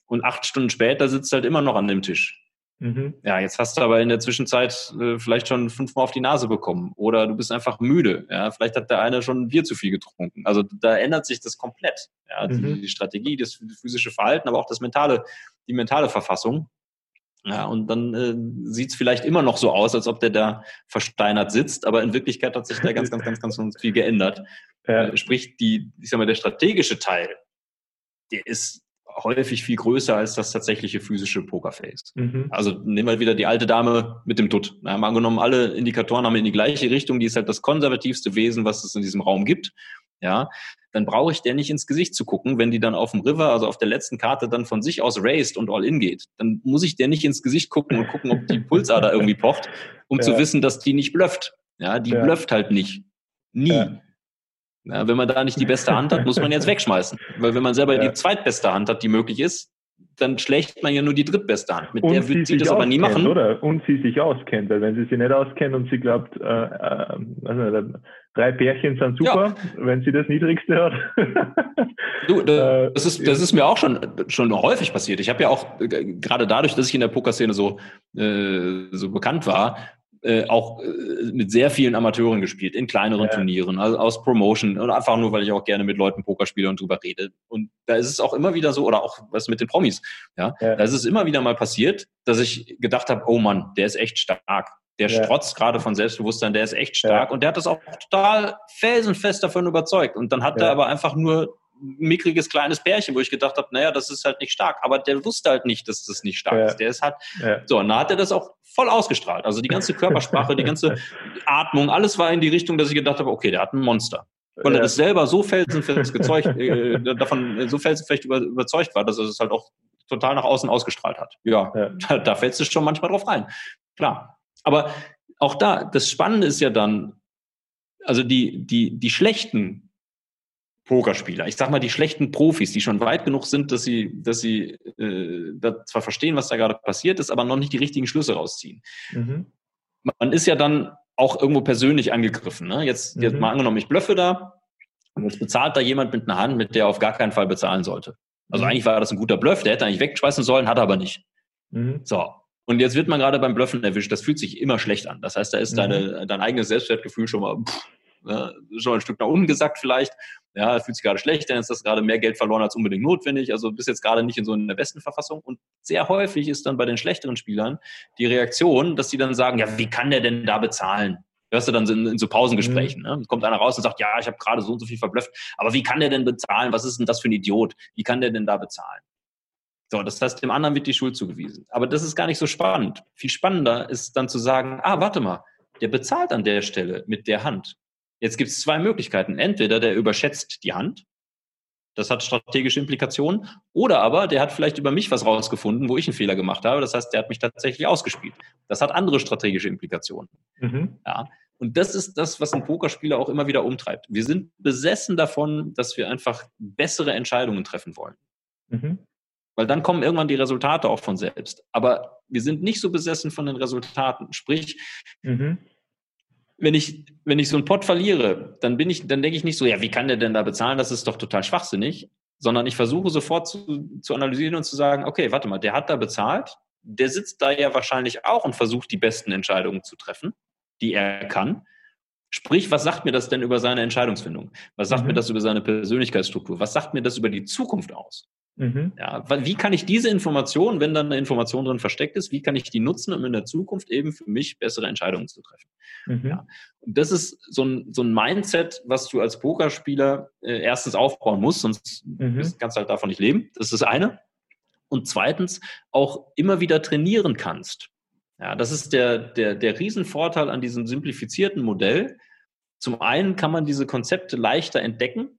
Und acht Stunden später sitzt du halt immer noch an dem Tisch. Mhm. Ja, jetzt hast du aber in der Zwischenzeit äh, vielleicht schon fünfmal auf die Nase bekommen oder du bist einfach müde. Ja, vielleicht hat der eine schon ein Bier zu viel getrunken. Also da ändert sich das komplett. Ja, mhm. die, die, Strategie, das physische Verhalten, aber auch das mentale, die mentale Verfassung. Ja, und dann äh, sieht es vielleicht immer noch so aus, als ob der da versteinert sitzt, aber in Wirklichkeit hat sich da ganz, ganz, ganz, ganz, ganz viel geändert. Ja. Äh, sprich, die, ich sag mal, der strategische Teil, der ist häufig viel größer als das tatsächliche physische Pokerface. Mhm. Also nehmen wir wieder die alte Dame mit dem Dutt. Na, mal angenommen, alle Indikatoren haben in die gleiche Richtung, die ist halt das konservativste Wesen, was es in diesem Raum gibt. Ja, dann brauche ich der nicht ins Gesicht zu gucken, wenn die dann auf dem River, also auf der letzten Karte, dann von sich aus raced und all in geht. Dann muss ich der nicht ins Gesicht gucken und gucken, ob die Pulsader irgendwie pocht, um [LAUGHS] ja. zu wissen, dass die nicht blufft. Ja, die ja. blufft halt nicht. Nie. Ja. Ja, wenn man da nicht die beste Hand hat, muss man jetzt wegschmeißen. Weil wenn man selber ja. die zweitbeste Hand hat, die möglich ist, dann schlägt man ja nur die drittbeste Hand. Mit und der wird sie, das aber nie machen. Oder? Und sie sich auskennt, weil wenn sie sich nicht auskennt und sie glaubt, äh, äh, also, drei Pärchen sind super, ja. wenn sie das Niedrigste hat. du, [LAUGHS] das, äh, ist, das ist mir auch schon, schon häufig passiert. Ich habe ja auch, äh, gerade dadurch, dass ich in der Pokerszene so, äh, so bekannt war, äh, auch äh, mit sehr vielen Amateuren gespielt, in kleineren ja. Turnieren, also aus Promotion und einfach nur, weil ich auch gerne mit Leuten Poker spiele und drüber rede. Und da ist es auch immer wieder so, oder auch was mit den Promis, ja, ja. da ist es immer wieder mal passiert, dass ich gedacht habe, oh Mann, der ist echt stark. Der ja. strotzt gerade von Selbstbewusstsein, der ist echt stark und der hat das auch total felsenfest davon überzeugt. Und dann hat er aber einfach nur mickriges kleines Pärchen, wo ich gedacht habe, naja, das ist halt nicht stark. Aber der wusste halt nicht, dass das nicht stark ja. ist. Der ist halt, ja. so, und dann hat er das auch voll ausgestrahlt. Also die ganze Körpersprache, die ganze Atmung, alles war in die Richtung, dass ich gedacht habe, okay, der hat ein Monster. Und ja. er ist selber so felsenfest gezeugt, äh, [LAUGHS] davon so felsenfest über, überzeugt war, dass er es halt auch total nach außen ausgestrahlt hat. Ja, ja. Da, da fällst du schon manchmal drauf rein. Klar. Aber auch da, das Spannende ist ja dann, also die, die, die schlechten Pokerspieler. Ich sag mal, die schlechten Profis, die schon weit genug sind, dass sie, dass sie äh, da zwar verstehen, was da gerade passiert ist, aber noch nicht die richtigen Schlüsse rausziehen. Mhm. Man ist ja dann auch irgendwo persönlich angegriffen. Ne? Jetzt, mhm. jetzt mal angenommen, ich blöffe da und jetzt bezahlt da jemand mit einer Hand, mit der er auf gar keinen Fall bezahlen sollte. Also mhm. eigentlich war das ein guter Bluff, der hätte eigentlich wegschmeißen sollen, hat er aber nicht. Mhm. So. Und jetzt wird man gerade beim Bluffen erwischt. Das fühlt sich immer schlecht an. Das heißt, da ist mhm. deine, dein eigenes Selbstwertgefühl schon mal pff, ne, schon ein Stück nach unten gesagt vielleicht. Ja, fühlt sich gerade schlecht, dann ist das gerade mehr Geld verloren als unbedingt notwendig. Also bist jetzt gerade nicht in so einer besten Verfassung. Und sehr häufig ist dann bei den schlechteren Spielern die Reaktion, dass sie dann sagen, ja, wie kann der denn da bezahlen? Hörst du dann in, in so Pausengesprächen. Mhm. Ne? Kommt einer raus und sagt, ja, ich habe gerade so und so viel verblüfft, aber wie kann der denn bezahlen? Was ist denn das für ein Idiot? Wie kann der denn da bezahlen? So, das heißt, dem anderen wird die Schuld zugewiesen. Aber das ist gar nicht so spannend. Viel spannender ist dann zu sagen, ah, warte mal, der bezahlt an der Stelle mit der Hand. Jetzt gibt es zwei Möglichkeiten. Entweder der überschätzt die Hand, das hat strategische Implikationen, oder aber der hat vielleicht über mich was rausgefunden, wo ich einen Fehler gemacht habe. Das heißt, der hat mich tatsächlich ausgespielt. Das hat andere strategische Implikationen. Mhm. Ja. Und das ist das, was ein Pokerspieler auch immer wieder umtreibt. Wir sind besessen davon, dass wir einfach bessere Entscheidungen treffen wollen. Mhm. Weil dann kommen irgendwann die Resultate auch von selbst. Aber wir sind nicht so besessen von den Resultaten. Sprich, mhm wenn ich, wenn ich so einen Pot verliere, dann bin ich, dann denke ich nicht so, ja, wie kann der denn da bezahlen? Das ist doch total schwachsinnig. Sondern ich versuche sofort zu, zu analysieren und zu sagen, okay, warte mal, der hat da bezahlt, der sitzt da ja wahrscheinlich auch und versucht die besten Entscheidungen zu treffen, die er kann. Sprich, was sagt mir das denn über seine Entscheidungsfindung? Was sagt mhm. mir das über seine Persönlichkeitsstruktur? Was sagt mir das über die Zukunft aus? Mhm. Ja, wie kann ich diese Information, wenn dann eine Information drin versteckt ist, wie kann ich die nutzen, um in der Zukunft eben für mich bessere Entscheidungen zu treffen? Mhm. Ja, und das ist so ein, so ein Mindset, was du als Pokerspieler äh, erstens aufbauen musst, sonst mhm. kannst du halt davon nicht leben. Das ist das eine. Und zweitens auch immer wieder trainieren kannst. Ja, das ist der, der, der Riesenvorteil an diesem simplifizierten Modell. Zum einen kann man diese Konzepte leichter entdecken,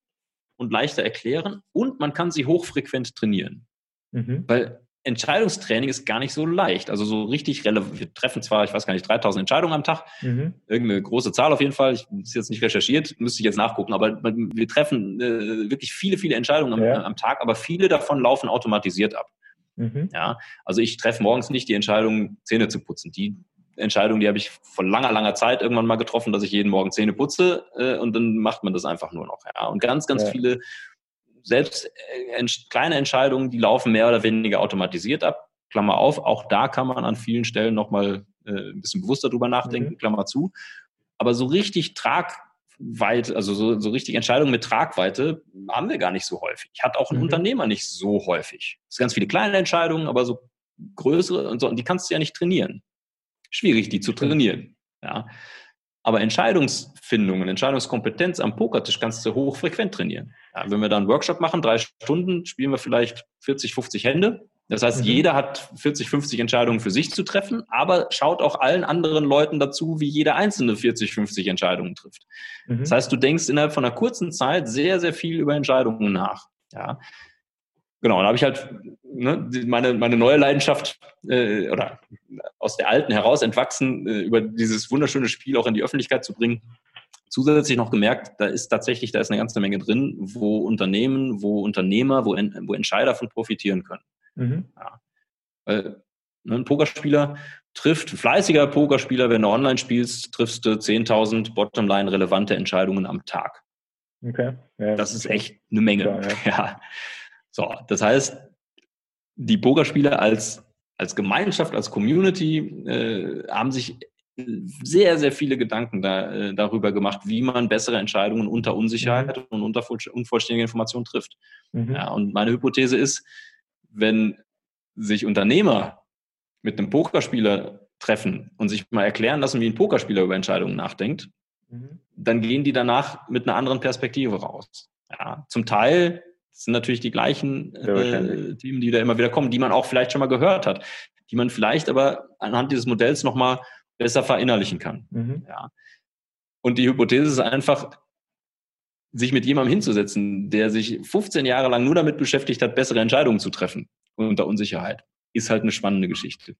und leichter erklären und man kann sie hochfrequent trainieren. Mhm. Weil Entscheidungstraining ist gar nicht so leicht. Also so richtig relevant. Wir treffen zwar, ich weiß gar nicht, 3000 Entscheidungen am Tag. Mhm. Irgendeine große Zahl auf jeden Fall. Ich ist jetzt nicht recherchiert, müsste ich jetzt nachgucken. Aber wir treffen äh, wirklich viele, viele Entscheidungen am, ja. am, Tag, aber viele davon laufen automatisiert ab. Mhm. Ja, also ich treffe morgens nicht die Entscheidung, Zähne zu putzen. Die Entscheidung, die habe ich vor langer, langer Zeit irgendwann mal getroffen, dass ich jeden Morgen Zähne putze äh, und dann macht man das einfach nur noch. Ja. Und ganz, ganz ja. viele selbst äh, kleine Entscheidungen, die laufen mehr oder weniger automatisiert ab. Klammer auf, auch da kann man an vielen Stellen nochmal äh, ein bisschen bewusster drüber nachdenken, mhm. Klammer zu. Aber so richtig Tragweite, also so, so richtig Entscheidungen mit Tragweite haben wir gar nicht so häufig. Hat auch ein mhm. Unternehmer nicht so häufig. Es sind ganz viele kleine Entscheidungen, aber so größere und so, und die kannst du ja nicht trainieren. Schwierig, die zu trainieren. Ja. Aber Entscheidungsfindung und Entscheidungskompetenz am Pokertisch kannst du hochfrequent trainieren. Ja, wenn wir da einen Workshop machen, drei Stunden, spielen wir vielleicht 40, 50 Hände. Das heißt, mhm. jeder hat 40, 50 Entscheidungen für sich zu treffen, aber schaut auch allen anderen Leuten dazu, wie jeder einzelne 40, 50 Entscheidungen trifft. Mhm. Das heißt, du denkst innerhalb von einer kurzen Zeit sehr, sehr viel über Entscheidungen nach. Ja. Genau, da habe ich halt ne, meine, meine neue Leidenschaft äh, oder aus der alten heraus entwachsen, äh, über dieses wunderschöne Spiel auch in die Öffentlichkeit zu bringen. Zusätzlich noch gemerkt, da ist tatsächlich, da ist eine ganze Menge drin, wo Unternehmen, wo Unternehmer, wo, wo Entscheider von profitieren können. Mhm. Ja. Weil ne, ein Pokerspieler trifft, fleißiger Pokerspieler, wenn du online spielst, triffst du 10.000 Bottomline relevante Entscheidungen am Tag. Okay. Ja, das ist echt eine Menge. Klar, ja. [LAUGHS] ja. So, das heißt, die Pokerspieler als, als Gemeinschaft, als Community äh, haben sich sehr, sehr viele Gedanken da, äh, darüber gemacht, wie man bessere Entscheidungen unter Unsicherheit mhm. und unter unvollständiger Information trifft. Mhm. Ja, und meine Hypothese ist, wenn sich Unternehmer mit einem Pokerspieler treffen und sich mal erklären lassen, wie ein Pokerspieler über Entscheidungen nachdenkt, mhm. dann gehen die danach mit einer anderen Perspektive raus. Ja, zum Teil sind natürlich die gleichen äh, Themen, die da immer wieder kommen, die man auch vielleicht schon mal gehört hat, die man vielleicht aber anhand dieses Modells nochmal besser verinnerlichen kann. Mhm. Ja. Und die Hypothese ist einfach, sich mit jemandem hinzusetzen, der sich 15 Jahre lang nur damit beschäftigt hat, bessere Entscheidungen zu treffen unter Unsicherheit, ist halt eine spannende Geschichte.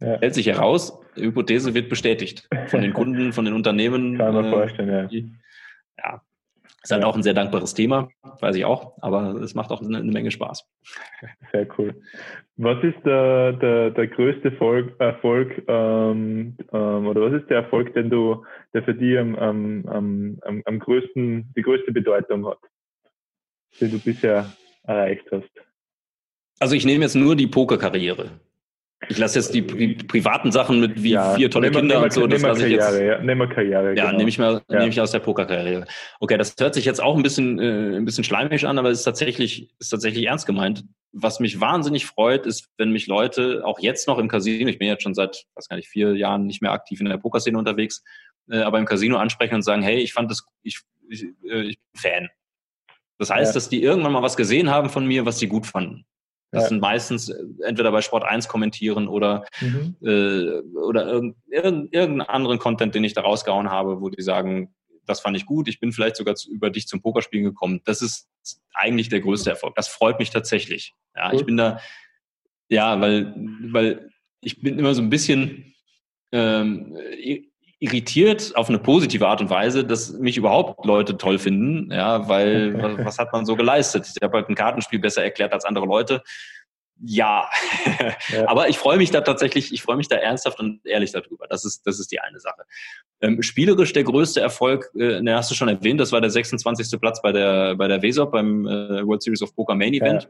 Ja. Stellt sich heraus, die Hypothese wird bestätigt von den Kunden, von den Unternehmen. Kann man äh, vorstellen, ja. Die, ja. Ist halt auch ein sehr dankbares Thema, weiß ich auch, aber es macht auch eine, eine Menge Spaß. [LAUGHS] Sehr cool. Was ist der, der, der größte Erfolg, Erfolg ähm, ähm, oder was ist der Erfolg, den du, der für dich am, am, am, am größten, die größte Bedeutung hat, den du bisher erreicht hast? Also ich nehme jetzt nur die Pokerkarriere. Ich lasse jetzt die, die, privaten Sachen mit wie ja, vier tolle Kinder und so. Das lasse ich jetzt. Ja, nehmen wir Karriere. Ja, genau. nehme ich mal, ja. nehme ich aus der Pokerkarriere. Okay, das hört sich jetzt auch ein bisschen, äh, ein bisschen schleimig an, aber es ist tatsächlich, ist tatsächlich ernst gemeint. Was mich wahnsinnig freut, ist, wenn mich Leute auch jetzt noch im Casino, ich bin jetzt schon seit, weiß gar nicht, vier Jahren nicht mehr aktiv in der Pokerszene unterwegs, äh, aber im Casino ansprechen und sagen, hey, ich fand das, ich, ich, äh, ich bin Fan. Das heißt, ja. dass die irgendwann mal was gesehen haben von mir, was sie gut fanden. Das ja. sind meistens äh, entweder bei Sport 1 kommentieren oder, mhm. äh, oder irgend, irgendeinen anderen Content, den ich da rausgehauen habe, wo die sagen, das fand ich gut, ich bin vielleicht sogar zu, über dich zum Pokerspielen gekommen. Das ist eigentlich der größte Erfolg. Das freut mich tatsächlich. Ja, cool. ich bin da, ja, weil, weil ich bin immer so ein bisschen ähm, irritiert auf eine positive Art und Weise, dass mich überhaupt Leute toll finden, ja, weil was, was hat man so geleistet? Ich habe halt ein Kartenspiel besser erklärt als andere Leute. Ja, ja. [LAUGHS] aber ich freue mich da tatsächlich, ich freue mich da ernsthaft und ehrlich darüber. Das ist, das ist die eine Sache. Ähm, spielerisch der größte Erfolg, äh, ne, hast du schon erwähnt, das war der 26. Platz bei der, bei der WESOP beim äh, World Series of Poker Main Event.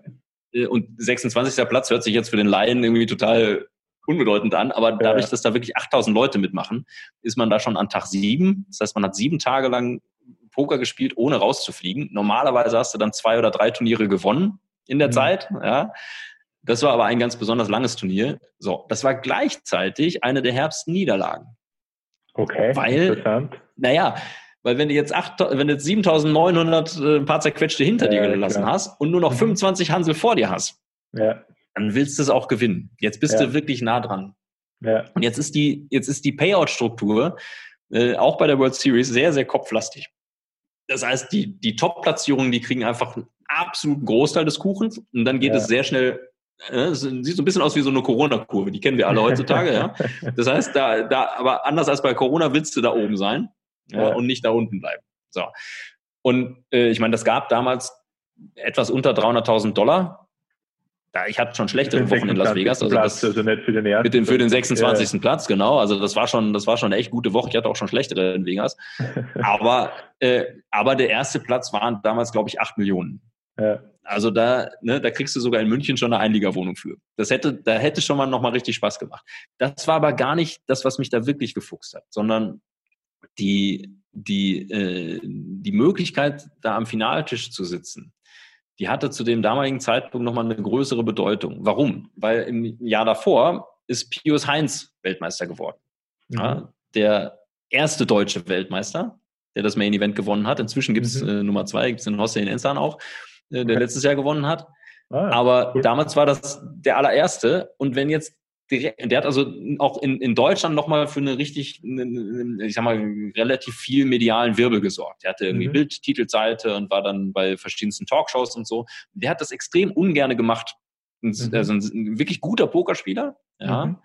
Ja. Äh, und 26. Platz hört sich jetzt für den Laien irgendwie total unbedeutend an, aber dadurch, dass da wirklich 8000 Leute mitmachen, ist man da schon an Tag sieben. Das heißt, man hat sieben Tage lang Poker gespielt, ohne rauszufliegen. Normalerweise hast du dann zwei oder drei Turniere gewonnen in der mhm. Zeit, ja. Das war aber ein ganz besonders langes Turnier. So, das war gleichzeitig eine der härtesten Niederlagen. Okay, weil, interessant. Naja, weil wenn du jetzt, 8, wenn du jetzt 7900 äh, ein paar zerquetschte hinter ja, dir gelassen klar. hast und nur noch 25 mhm. Hansel vor dir hast, ja dann willst du es auch gewinnen. Jetzt bist ja. du wirklich nah dran. Ja. Und jetzt ist die, jetzt ist die Payout-Struktur äh, auch bei der World Series sehr, sehr kopflastig. Das heißt, die, die Top-Platzierungen, die kriegen einfach einen absoluten Großteil des Kuchens und dann geht ja. es sehr schnell äh, es sieht so ein bisschen aus wie so eine Corona-Kurve, die kennen wir alle heutzutage, ja. [LAUGHS] Das heißt, da, da, aber anders als bei Corona willst du da oben sein ja. und nicht da unten bleiben. So. Und äh, ich meine, das gab damals etwas unter 300.000 Dollar da, ich hatte schon schlechtere Wochen in Las Vegas. Also, Platz, das, also nicht für den ersten. Mit dem, für den 26. Ja. Platz, genau. Also das war schon, das war schon eine echt gute Woche. Ich hatte auch schon schlechtere in Vegas. [LAUGHS] aber, äh, aber der erste Platz waren damals, glaube ich, acht Millionen. Ja. Also da, ne, da kriegst du sogar in München schon eine Einliegerwohnung für. Das hätte, da hätte schon mal nochmal richtig Spaß gemacht. Das war aber gar nicht das, was mich da wirklich gefuchst hat, sondern die, die, äh, die Möglichkeit, da am Finaltisch zu sitzen die hatte zu dem damaligen Zeitpunkt nochmal eine größere Bedeutung. Warum? Weil im Jahr davor ist Pius Heinz Weltmeister geworden. Mhm. Ja, der erste deutsche Weltmeister, der das Main Event gewonnen hat. Inzwischen gibt es mhm. äh, Nummer zwei, gibt es den Hossein Ensan auch, äh, der okay. letztes Jahr gewonnen hat. Ah, Aber cool. damals war das der allererste. Und wenn jetzt der hat also auch in, in Deutschland nochmal für eine richtig, eine, ich sag mal, relativ viel medialen Wirbel gesorgt. Er hatte irgendwie mhm. Bildtitelseite und war dann bei verschiedensten Talkshows und so. Der hat das extrem ungerne gemacht. Mhm. Also ein wirklich guter Pokerspieler, ja. Mhm.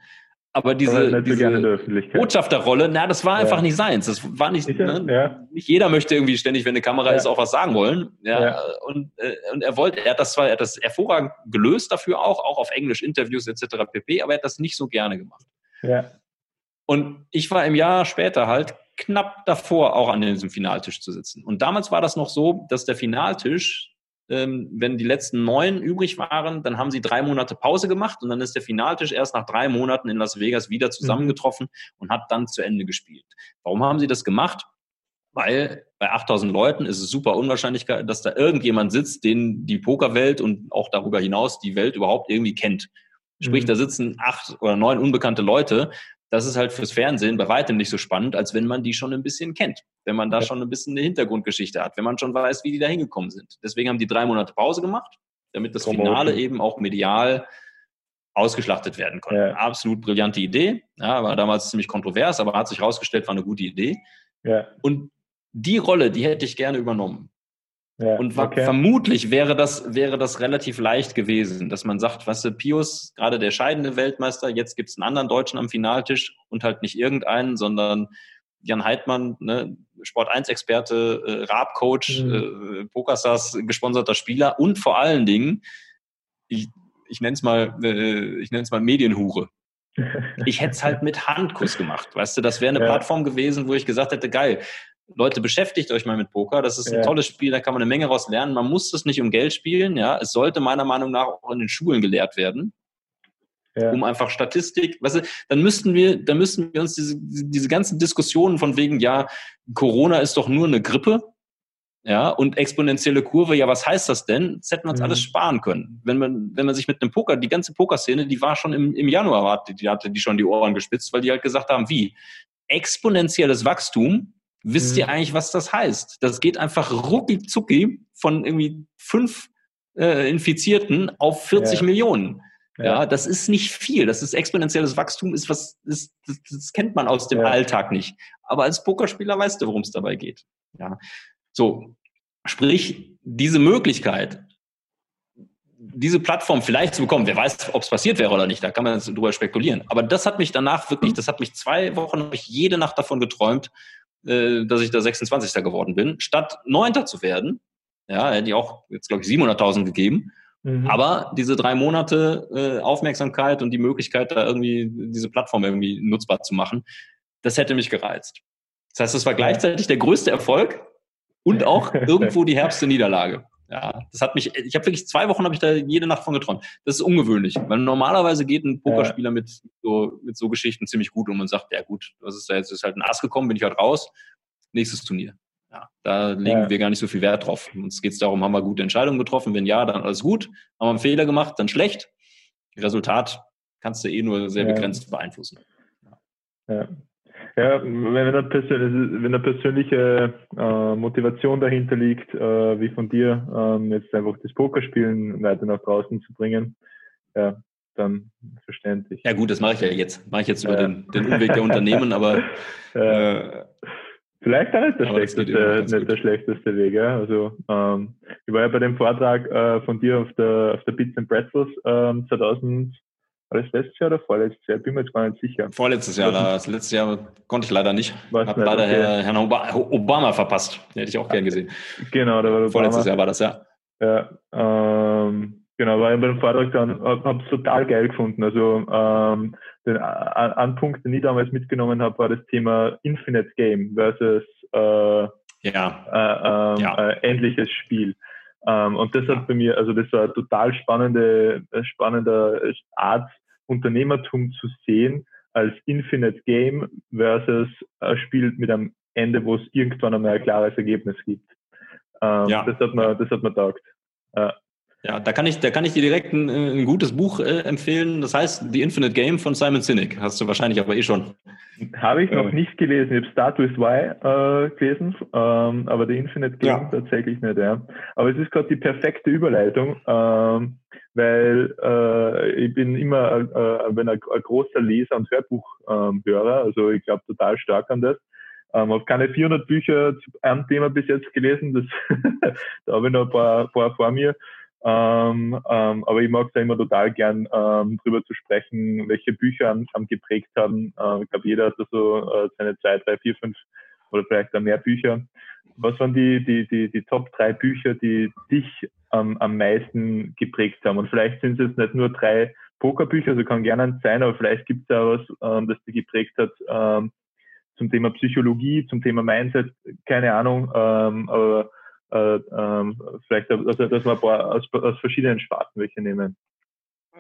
Aber diese, diese Botschafterrolle, na, das war einfach ja. nicht seins. Das war nicht, ne? ja. nicht jeder möchte irgendwie ständig, wenn eine Kamera ja. ist, auch was sagen wollen. Ja, Und, äh, und er wollte, er hat das zwar, er hat das hervorragend gelöst dafür auch, auch auf Englisch, Interviews etc. pp, aber er hat das nicht so gerne gemacht. Ja. Und ich war im Jahr später halt knapp davor, auch an diesem Finaltisch zu sitzen. Und damals war das noch so, dass der Finaltisch wenn die letzten neun übrig waren, dann haben sie drei Monate Pause gemacht und dann ist der Finaltisch erst nach drei Monaten in Las Vegas wieder zusammengetroffen mhm. und hat dann zu Ende gespielt. Warum haben sie das gemacht? Weil bei 8000 Leuten ist es super unwahrscheinlich, dass da irgendjemand sitzt, den die Pokerwelt und auch darüber hinaus die Welt überhaupt irgendwie kennt. Sprich, mhm. da sitzen acht oder neun unbekannte Leute das ist halt fürs Fernsehen bei weitem nicht so spannend, als wenn man die schon ein bisschen kennt, wenn man da schon ein bisschen eine Hintergrundgeschichte hat, wenn man schon weiß, wie die da hingekommen sind. Deswegen haben die drei Monate Pause gemacht, damit das Finale eben auch medial ausgeschlachtet werden konnte. Ja. Absolut brillante Idee. Ja, war damals ziemlich kontrovers, aber hat sich herausgestellt, war eine gute Idee. Ja. Und die Rolle, die hätte ich gerne übernommen. Ja, und okay. vermutlich wäre das, wäre das relativ leicht gewesen, dass man sagt, was du, Pius, gerade der scheidende Weltmeister, jetzt gibt es einen anderen Deutschen am Finaltisch und halt nicht irgendeinen, sondern Jan Heidmann, ne, Sport 1-Experte, äh, Raab-Coach, mhm. äh, Pokerstars, gesponserter Spieler und vor allen Dingen, ich, ich nenne es mal, äh, ich nenne es mal Medienhure. [LAUGHS] Ich hätte es halt mit Handkuss gemacht. Weißt du, das wäre eine ja. Plattform gewesen, wo ich gesagt hätte, geil, Leute, beschäftigt euch mal mit Poker. Das ist ein ja. tolles Spiel, da kann man eine Menge raus lernen. Man muss es nicht um Geld spielen, ja. Es sollte meiner Meinung nach auch in den Schulen gelehrt werden. Ja. Um einfach Statistik, weißt du, dann müssten wir, dann müssten wir uns diese, diese ganzen Diskussionen von wegen, ja, Corona ist doch nur eine Grippe, ja, und exponentielle Kurve, ja, was heißt das denn? Das hätten wir uns mhm. alles sparen können. Wenn man, wenn man sich mit einem Poker, die ganze Pokerszene, die war schon im, im Januar, die, die hatte die schon die Ohren gespitzt, weil die halt gesagt haben, wie? Exponentielles Wachstum, Wisst mhm. ihr eigentlich, was das heißt? Das geht einfach rucki zucki von irgendwie fünf äh, Infizierten auf 40 ja. Millionen. Ja. ja. das ist nicht viel. Das ist exponentielles Wachstum, ist was, ist, das, das kennt man aus dem ja. Alltag nicht. Aber als Pokerspieler weißt du, worum es dabei geht. Ja. So. Sprich, diese Möglichkeit, diese Plattform vielleicht zu bekommen, wer weiß, ob es passiert wäre oder nicht, da kann man jetzt drüber spekulieren. Aber das hat mich danach wirklich, das hat mich zwei Wochen, habe ich jede Nacht davon geträumt, äh, dass ich da 26. geworden bin, statt 9. zu werden. Ja, hätte ich auch jetzt, glaube ich, 700.000 gegeben. Mhm. Aber diese drei Monate äh, Aufmerksamkeit und die Möglichkeit, da irgendwie diese Plattform irgendwie nutzbar zu machen, das hätte mich gereizt. Das heißt, es war gleichzeitig der größte Erfolg und auch [LAUGHS] irgendwo die herbste Niederlage. Ja, das hat mich, ich habe wirklich zwei Wochen habe ich da jede Nacht von geträumt. Das ist ungewöhnlich, weil normalerweise geht ein Pokerspieler ja. mit so mit so Geschichten ziemlich gut und man sagt, ja gut, was ist da jetzt? Ist halt ein Ass gekommen, bin ich halt raus. Nächstes Turnier. Ja, da legen ja. wir gar nicht so viel Wert drauf. Uns geht es darum, haben wir gute Entscheidungen getroffen? Wenn ja, dann alles gut. Haben wir einen Fehler gemacht, dann schlecht. Resultat kannst du eh nur sehr begrenzt beeinflussen. Ja. Ja, wenn eine, persönliche, wenn eine persönliche äh, Motivation dahinter liegt, äh, wie von dir, ähm, jetzt einfach das Pokerspielen weiter nach draußen zu bringen, ja, dann verständlich. Ja gut, das mache ich ja jetzt. Mache ich jetzt über ja. den, den Umweg der Unternehmen, aber [LAUGHS] äh, Vielleicht auch nicht der, schlechteste, nicht der schlechteste Weg. Ja? Also ähm, ich war ja bei dem Vortrag äh, von dir auf der auf der Bits and Pretzels ähm, 2000 war das letztes Jahr oder vorletztes Jahr? Bin mir jetzt gar nicht sicher. Vorletztes Jahr, das letzte Jahr konnte ich leider nicht. Ich Habe leider okay. Herrn Obama verpasst. Den hätte ich auch gern gesehen. Genau, da war Obama. Vorletztes Jahr war das, ja. Ja, ähm, genau, war ich bei dem Vortrag dann, habe es total geil gefunden. Also ähm, den ein Punkt, den ich damals mitgenommen habe, war das Thema Infinite Game versus äh, ja. Äh, ähm, ja. Äh, ähnliches Spiel. Ähm, und das hat bei mir, also das war eine total spannende, äh, spannende Art, Unternehmertum zu sehen als Infinite Game versus ein Spiel mit einem Ende, wo es irgendwann einmal ein klares Ergebnis gibt. Ähm, ja. Das hat man, das hat man taugt. Ja. Ja, da kann ich, da kann ich dir direkt ein, ein gutes Buch äh, empfehlen. Das heißt The Infinite Game von Simon Sinek. Hast du wahrscheinlich aber eh schon. Habe ich noch äh. nicht gelesen. Ich habe Start with Why äh, gelesen, ähm, aber The Infinite Game ja. tatsächlich nicht. Ja. Aber es ist gerade die perfekte Überleitung, ähm, weil äh, ich bin immer äh, ein, ein, großer Leser und Hörbuchhörer. Ähm, also ich glaube total stark an das. Ähm, habe keine 400 Bücher zu einem Thema bis jetzt gelesen. Das [LAUGHS] da habe ich noch ein paar, paar vor mir. Ähm, ähm, aber ich mag es ja immer total gern, ähm, drüber zu sprechen, welche Bücher am, geprägt haben. Äh, ich glaube, jeder hat da so äh, seine zwei, drei, vier, fünf oder vielleicht auch mehr Bücher. Was waren die, die, die, die Top drei Bücher, die dich am meisten geprägt haben? Und vielleicht sind es jetzt nicht nur drei Pokerbücher, also kann gerne eins sein, aber vielleicht gibt es auch was, ähm, das dich geprägt hat ähm, zum Thema Psychologie, zum Thema Mindset, keine Ahnung, ähm, aber äh, ähm, vielleicht, also dass wir ein paar aus, aus verschiedenen Sparten welche nehmen.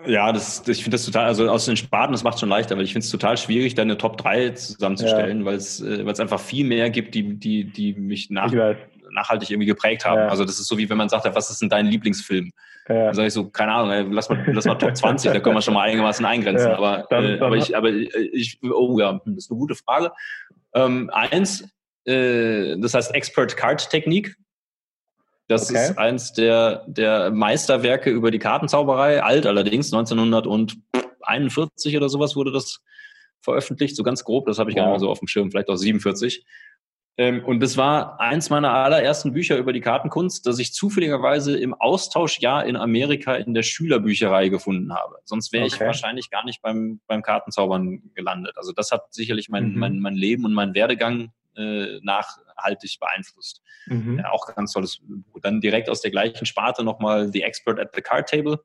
Ja, das, ich finde das total, also aus den Sparten, das macht schon leichter, weil ich finde es total schwierig, da eine Top 3 zusammenzustellen, ja. weil es äh, weil es einfach viel mehr gibt, die, die, die mich nach, nachhaltig irgendwie geprägt haben. Ja. Also das ist so wie wenn man sagt, was ist denn dein Lieblingsfilm? Ja. Dann sage ich so, keine Ahnung, ey, lass mal, lass mal Top 20, da können wir schon mal einigermaßen eingrenzen. Ja, aber, dann, äh, aber ich, aber ich, oh ja, das ist eine gute Frage. Ähm, eins, äh, das heißt Expert Card Technik. Das okay. ist eins der, der Meisterwerke über die Kartenzauberei, alt allerdings, 1941 oder sowas wurde das veröffentlicht, so ganz grob, das habe ich wow. gar nicht mehr so auf dem Schirm, vielleicht auch 47. Ähm, und das war eins meiner allerersten Bücher über die Kartenkunst, das ich zufälligerweise im Austauschjahr in Amerika in der Schülerbücherei gefunden habe. Sonst wäre okay. ich wahrscheinlich gar nicht beim, beim Kartenzaubern gelandet. Also das hat sicherlich mein, mhm. mein, mein Leben und mein Werdegang äh, nachhaltig beeinflusst. Mhm. Ja, auch ganz tolles Buch. Dann direkt aus der gleichen Sparte nochmal The Expert at the Card Table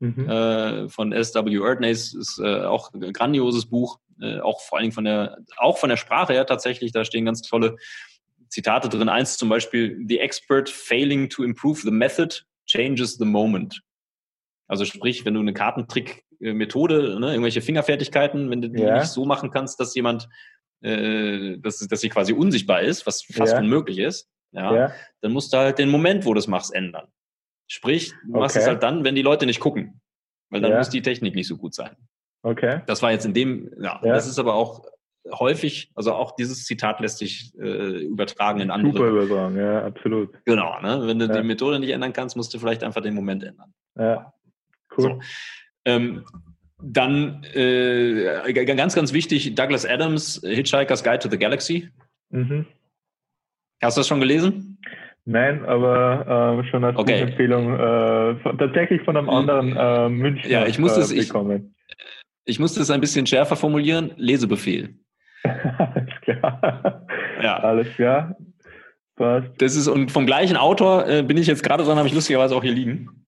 mhm. äh, von S.W. Erdnase ist äh, auch ein grandioses Buch, äh, auch vor allen Dingen von der, auch von der Sprache her tatsächlich, da stehen ganz tolle Zitate drin. Eins zum Beispiel, The Expert failing to improve the method changes the moment. Also sprich, wenn du eine Kartentrick-Methode, ne, irgendwelche Fingerfertigkeiten, wenn du die ja. nicht so machen kannst, dass jemand äh, dass, dass sie quasi unsichtbar ist, was fast ja. unmöglich ist, ja, ja, dann musst du halt den Moment, wo du es machst, ändern. Sprich, du okay. machst es halt dann, wenn die Leute nicht gucken. Weil dann ja. muss die Technik nicht so gut sein. Okay. Das war jetzt in dem, ja, ja. das ist aber auch häufig, also auch dieses Zitat lässt sich äh, übertragen in andere. Super übertragen, ja, absolut. Genau, ne? wenn du ja. die Methode nicht ändern kannst, musst du vielleicht einfach den Moment ändern. Ja, cool. So. Ähm, dann äh, ganz, ganz wichtig, Douglas Adams, Hitchhiker's Guide to the Galaxy. Mhm. Hast du das schon gelesen? Nein, aber äh, schon als okay. Empfehlung äh, tatsächlich von einem hm. anderen äh, Münchner ja, ich musste es, bekommen. Ich, ich musste es ein bisschen schärfer formulieren. Lesebefehl. [LAUGHS] Alles klar. Ja. Alles klar. Passt. Das ist, und vom gleichen Autor äh, bin ich jetzt gerade dran, habe ich lustigerweise auch hier liegen.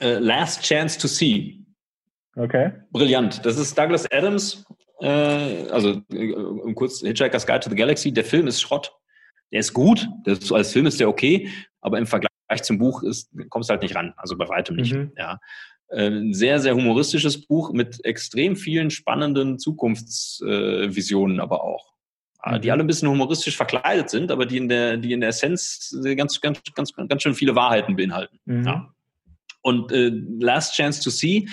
Äh, Last Chance to See Okay. Brillant. Das ist Douglas Adams, äh, also äh, um kurz Hitchhiker's Guide to the Galaxy. Der Film ist Schrott. Der ist gut, der ist, als Film ist der okay, aber im Vergleich zum Buch ist, kommst du halt nicht ran, also bei weitem nicht. Mhm. Ja. Äh, ein sehr, sehr humoristisches Buch mit extrem vielen spannenden Zukunftsvisionen, äh, aber auch. Mhm. Die alle ein bisschen humoristisch verkleidet sind, aber die in der, die in der Essenz ganz, ganz, ganz, ganz schön viele Wahrheiten beinhalten. Mhm. Ja. Und äh, Last Chance to See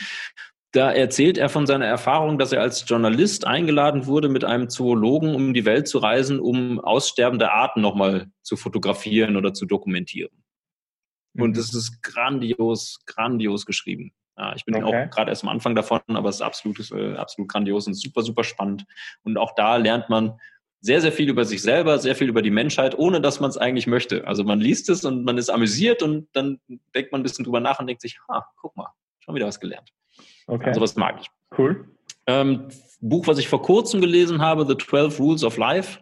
da erzählt er von seiner Erfahrung, dass er als Journalist eingeladen wurde, mit einem Zoologen um die Welt zu reisen, um aussterbende Arten nochmal zu fotografieren oder zu dokumentieren. Und mhm. es ist grandios, grandios geschrieben. Ja, ich bin okay. auch gerade erst am Anfang davon, aber es ist absolut, äh, absolut grandios und super, super spannend. Und auch da lernt man sehr, sehr viel über sich selber, sehr viel über die Menschheit, ohne dass man es eigentlich möchte. Also man liest es und man ist amüsiert und dann denkt man ein bisschen drüber nach und denkt sich, ha, guck mal, schon wieder was gelernt. Okay. Also was mag ich. Cool. Ähm, Buch, was ich vor kurzem gelesen habe, The 12 Rules of Life,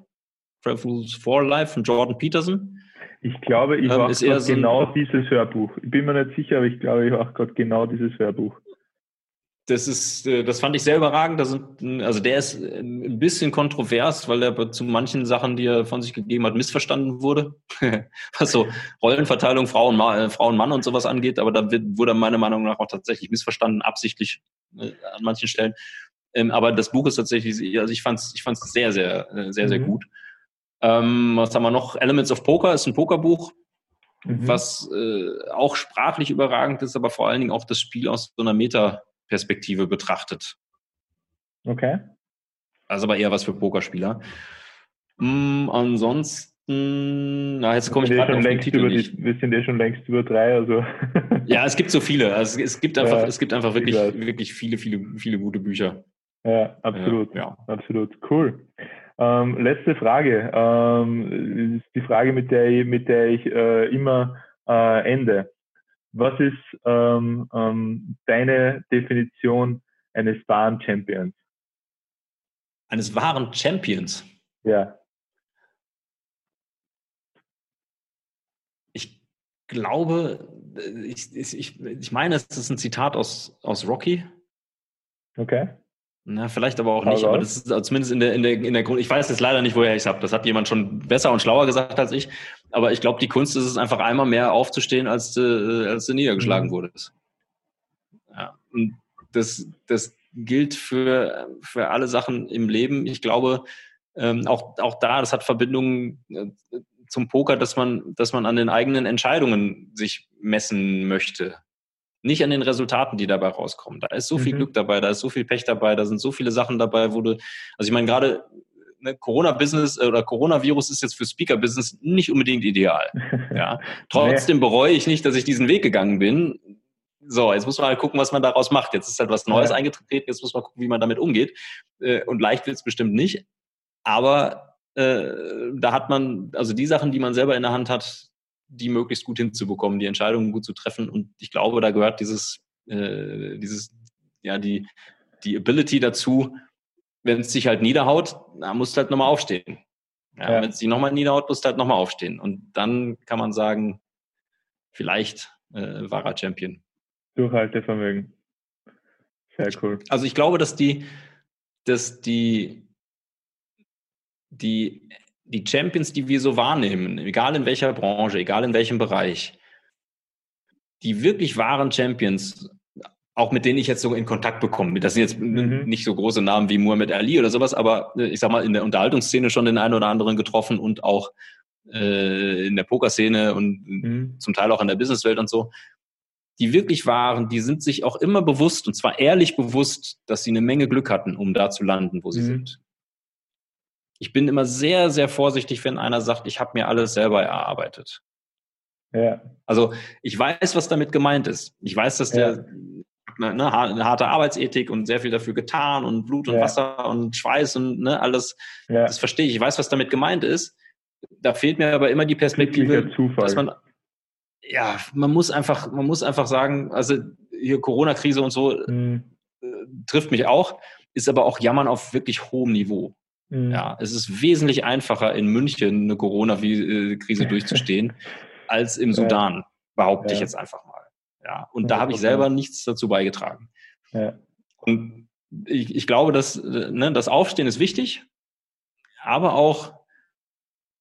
12 Rules for Life von Jordan Peterson. Ich glaube, ich ähm, mache so genau dieses Hörbuch. Ich bin mir nicht sicher, aber ich glaube, ich mache gerade genau dieses Hörbuch. Das ist, äh, das fand ich sehr überragend. Das sind, also der ist ein bisschen kontrovers, weil er zu manchen Sachen, die er von sich gegeben hat, missverstanden wurde. [LAUGHS] Was so Rollenverteilung Frauen, äh, Frauen, Mann und sowas angeht. Aber da wird, wurde meiner Meinung nach auch tatsächlich missverstanden, absichtlich äh, an manchen Stellen. Ähm, aber das Buch ist tatsächlich, also ich fand es ich fand's sehr, sehr, sehr, sehr, mhm. gut. Ähm, was haben wir noch? Elements of Poker ist ein Pokerbuch. mhm. was äh, auch sprachlich überragend ist, aber vor allen Dingen auch das Spiel aus so einer Metaperspektive betrachtet. Okay. Also aber eher was für Pokerspieler. Mm, ansonsten, na, jetzt komme ich gerade den Titel über die, Wir sind ja schon längst über drei, also. [LAUGHS] ja, es gibt so viele. Also es gibt einfach, ja, es gibt einfach wirklich, wirklich viele, viele, viele gute Bücher. Ja, absolut. Ja. Absolut. Cool. Ähm, letzte Frage. Ähm, ist die Frage, mit der ich, mit der ich äh, immer äh, ende. Was ist ähm, ähm deine Definition eines wahren Champions? Eines wahren Champions? Ja. Ich glaube, ich, ich, ich meine, es ist ein Zitat aus, aus Rocky. Okay. Na, vielleicht aber auch nicht, aber das ist zumindest in der, in der, in der Grund. Ich weiß jetzt leider nicht, woher ich es habe. Das hat jemand schon besser und schlauer gesagt als ich. Aber ich glaube, die Kunst ist es einfach einmal mehr aufzustehen, als du, als du niedergeschlagen mhm. wurdest. Ja. Und das, das gilt für, für alle Sachen im Leben. Ich glaube, ähm, auch, auch da, das hat Verbindungen äh, zum Poker, dass man, dass man an den eigenen Entscheidungen sich messen möchte nicht an den Resultaten, die dabei rauskommen. Da ist so viel mhm. Glück dabei, da ist so viel Pech dabei, da sind so viele Sachen dabei, wo du, also ich meine, gerade ne, Corona-Business äh, oder Coronavirus ist jetzt für Speaker-Business nicht unbedingt ideal. [LAUGHS] Ja. Trotzdem bereue ich nicht, dass ich diesen Weg gegangen bin. So, jetzt muss man halt gucken, was man daraus macht. Jetzt ist halt was Neues ja. eingetreten, jetzt muss man gucken, wie man damit umgeht. Äh, und leicht wird es bestimmt nicht. Aber äh, da hat man, also die Sachen, die man selber in der Hand hat, die möglichst gut hinzubekommen, die Entscheidungen gut zu treffen. Und ich glaube, da gehört dieses, äh, dieses, ja, die, die Ability dazu, wenn es sich halt niederhaut, da musst du halt nochmal aufstehen. Ja, ja. Wenn es sich nochmal niederhaut, musst du halt nochmal aufstehen. Und dann kann man sagen, vielleicht äh, war er Champion. Durchhaltevermögen. Sehr cool. Also ich glaube, dass die, dass die, die die Champions, die wir so wahrnehmen, egal in welcher Branche, egal in welchem Bereich, die wirklich wahren Champions, auch mit denen ich jetzt so in Kontakt bekomme, das sind jetzt mhm. nicht so große Namen wie Muhammad Ali oder sowas, aber äh, ich sag mal, in der Unterhaltungsszene schon den einen oder anderen getroffen und auch äh, in der Pokerszene und mhm. zum Teil auch in der Businesswelt und so. Die wirklich waren, die sind sich auch immer bewusst, und zwar ehrlich bewusst, dass sie eine Menge Glück hatten, um da zu landen, wo sie mhm. sind ich bin immer sehr, sehr vorsichtig, wenn einer sagt, ich habe mir alles selber erarbeitet. Ja. Also ich weiß, was damit gemeint ist. Ich weiß, dass ja. der ne, ne eine harte Arbeitsethik und sehr viel dafür getan und Blut und ja. Wasser und Schweiß und ne, alles, ja. das verstehe ich. Ich weiß, was damit gemeint ist. Da fehlt mir aber immer die Perspektive, dass man ja, man muss einfach, man muss einfach sagen, also hier Corona-Krise und so mhm. äh, trifft mich auch, ist aber auch Jammern auf wirklich hohem Niveau. Mhm. Ja, es ist wesentlich einfacher, in München eine Corona-Krise [LAUGHS] durchzustehen, als im Sudan, behaupte ja. ich jetzt einfach mal. Ja, und da habe ich selber nichts dazu beigetragen. Ja. Und ich, ich glaube, dass ne, das Aufstehen ist wichtig, aber auch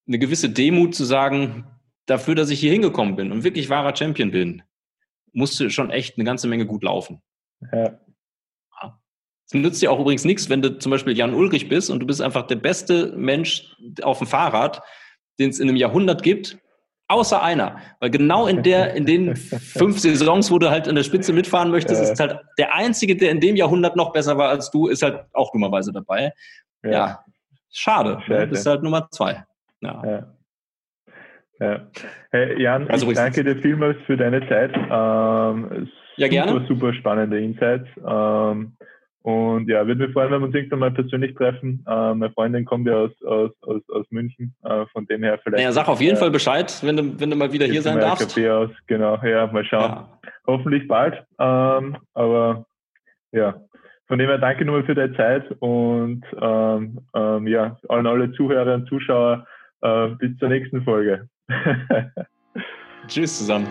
eine gewisse Demut zu sagen, dafür, dass ich hier hingekommen bin und wirklich wahrer Champion bin, musste schon echt eine ganze Menge gut laufen. Ja. Es nützt dir auch übrigens nichts, wenn du zum Beispiel Jan Ulrich bist und du bist einfach der beste Mensch auf dem Fahrrad, den es in einem Jahrhundert gibt, außer einer. Weil genau in der, in den [LAUGHS] fünf Saisons, wo du halt in der Spitze mitfahren möchtest, ja. ist halt der einzige, der in dem Jahrhundert noch besser war als du, ist halt auch dummerweise dabei. Ja, ja schade. Du ne? bist halt Nummer zwei. Ja. ja. Ja. Hey Jan, also ich danke dir vielmals für deine Zeit. Ähm, ja, gerne. Super, super spannende Insights. Ähm, und ja, würde mich freuen, wenn wir uns irgendwann mal persönlich treffen. Äh, meine Freundin kommt ja aus, aus, aus, aus München, äh, von dem her vielleicht. Ja, sag auf jeden äh, Fall Bescheid, wenn du, wenn du mal wieder hier sein darfst. Aus. Genau, ja, mal schauen. Ja. Hoffentlich bald. Ähm, aber ja, von dem her danke nochmal für deine Zeit und ähm, ähm, ja, an alle Zuhörer und Zuschauer äh, bis zur nächsten Folge. [LAUGHS] Tschüss zusammen.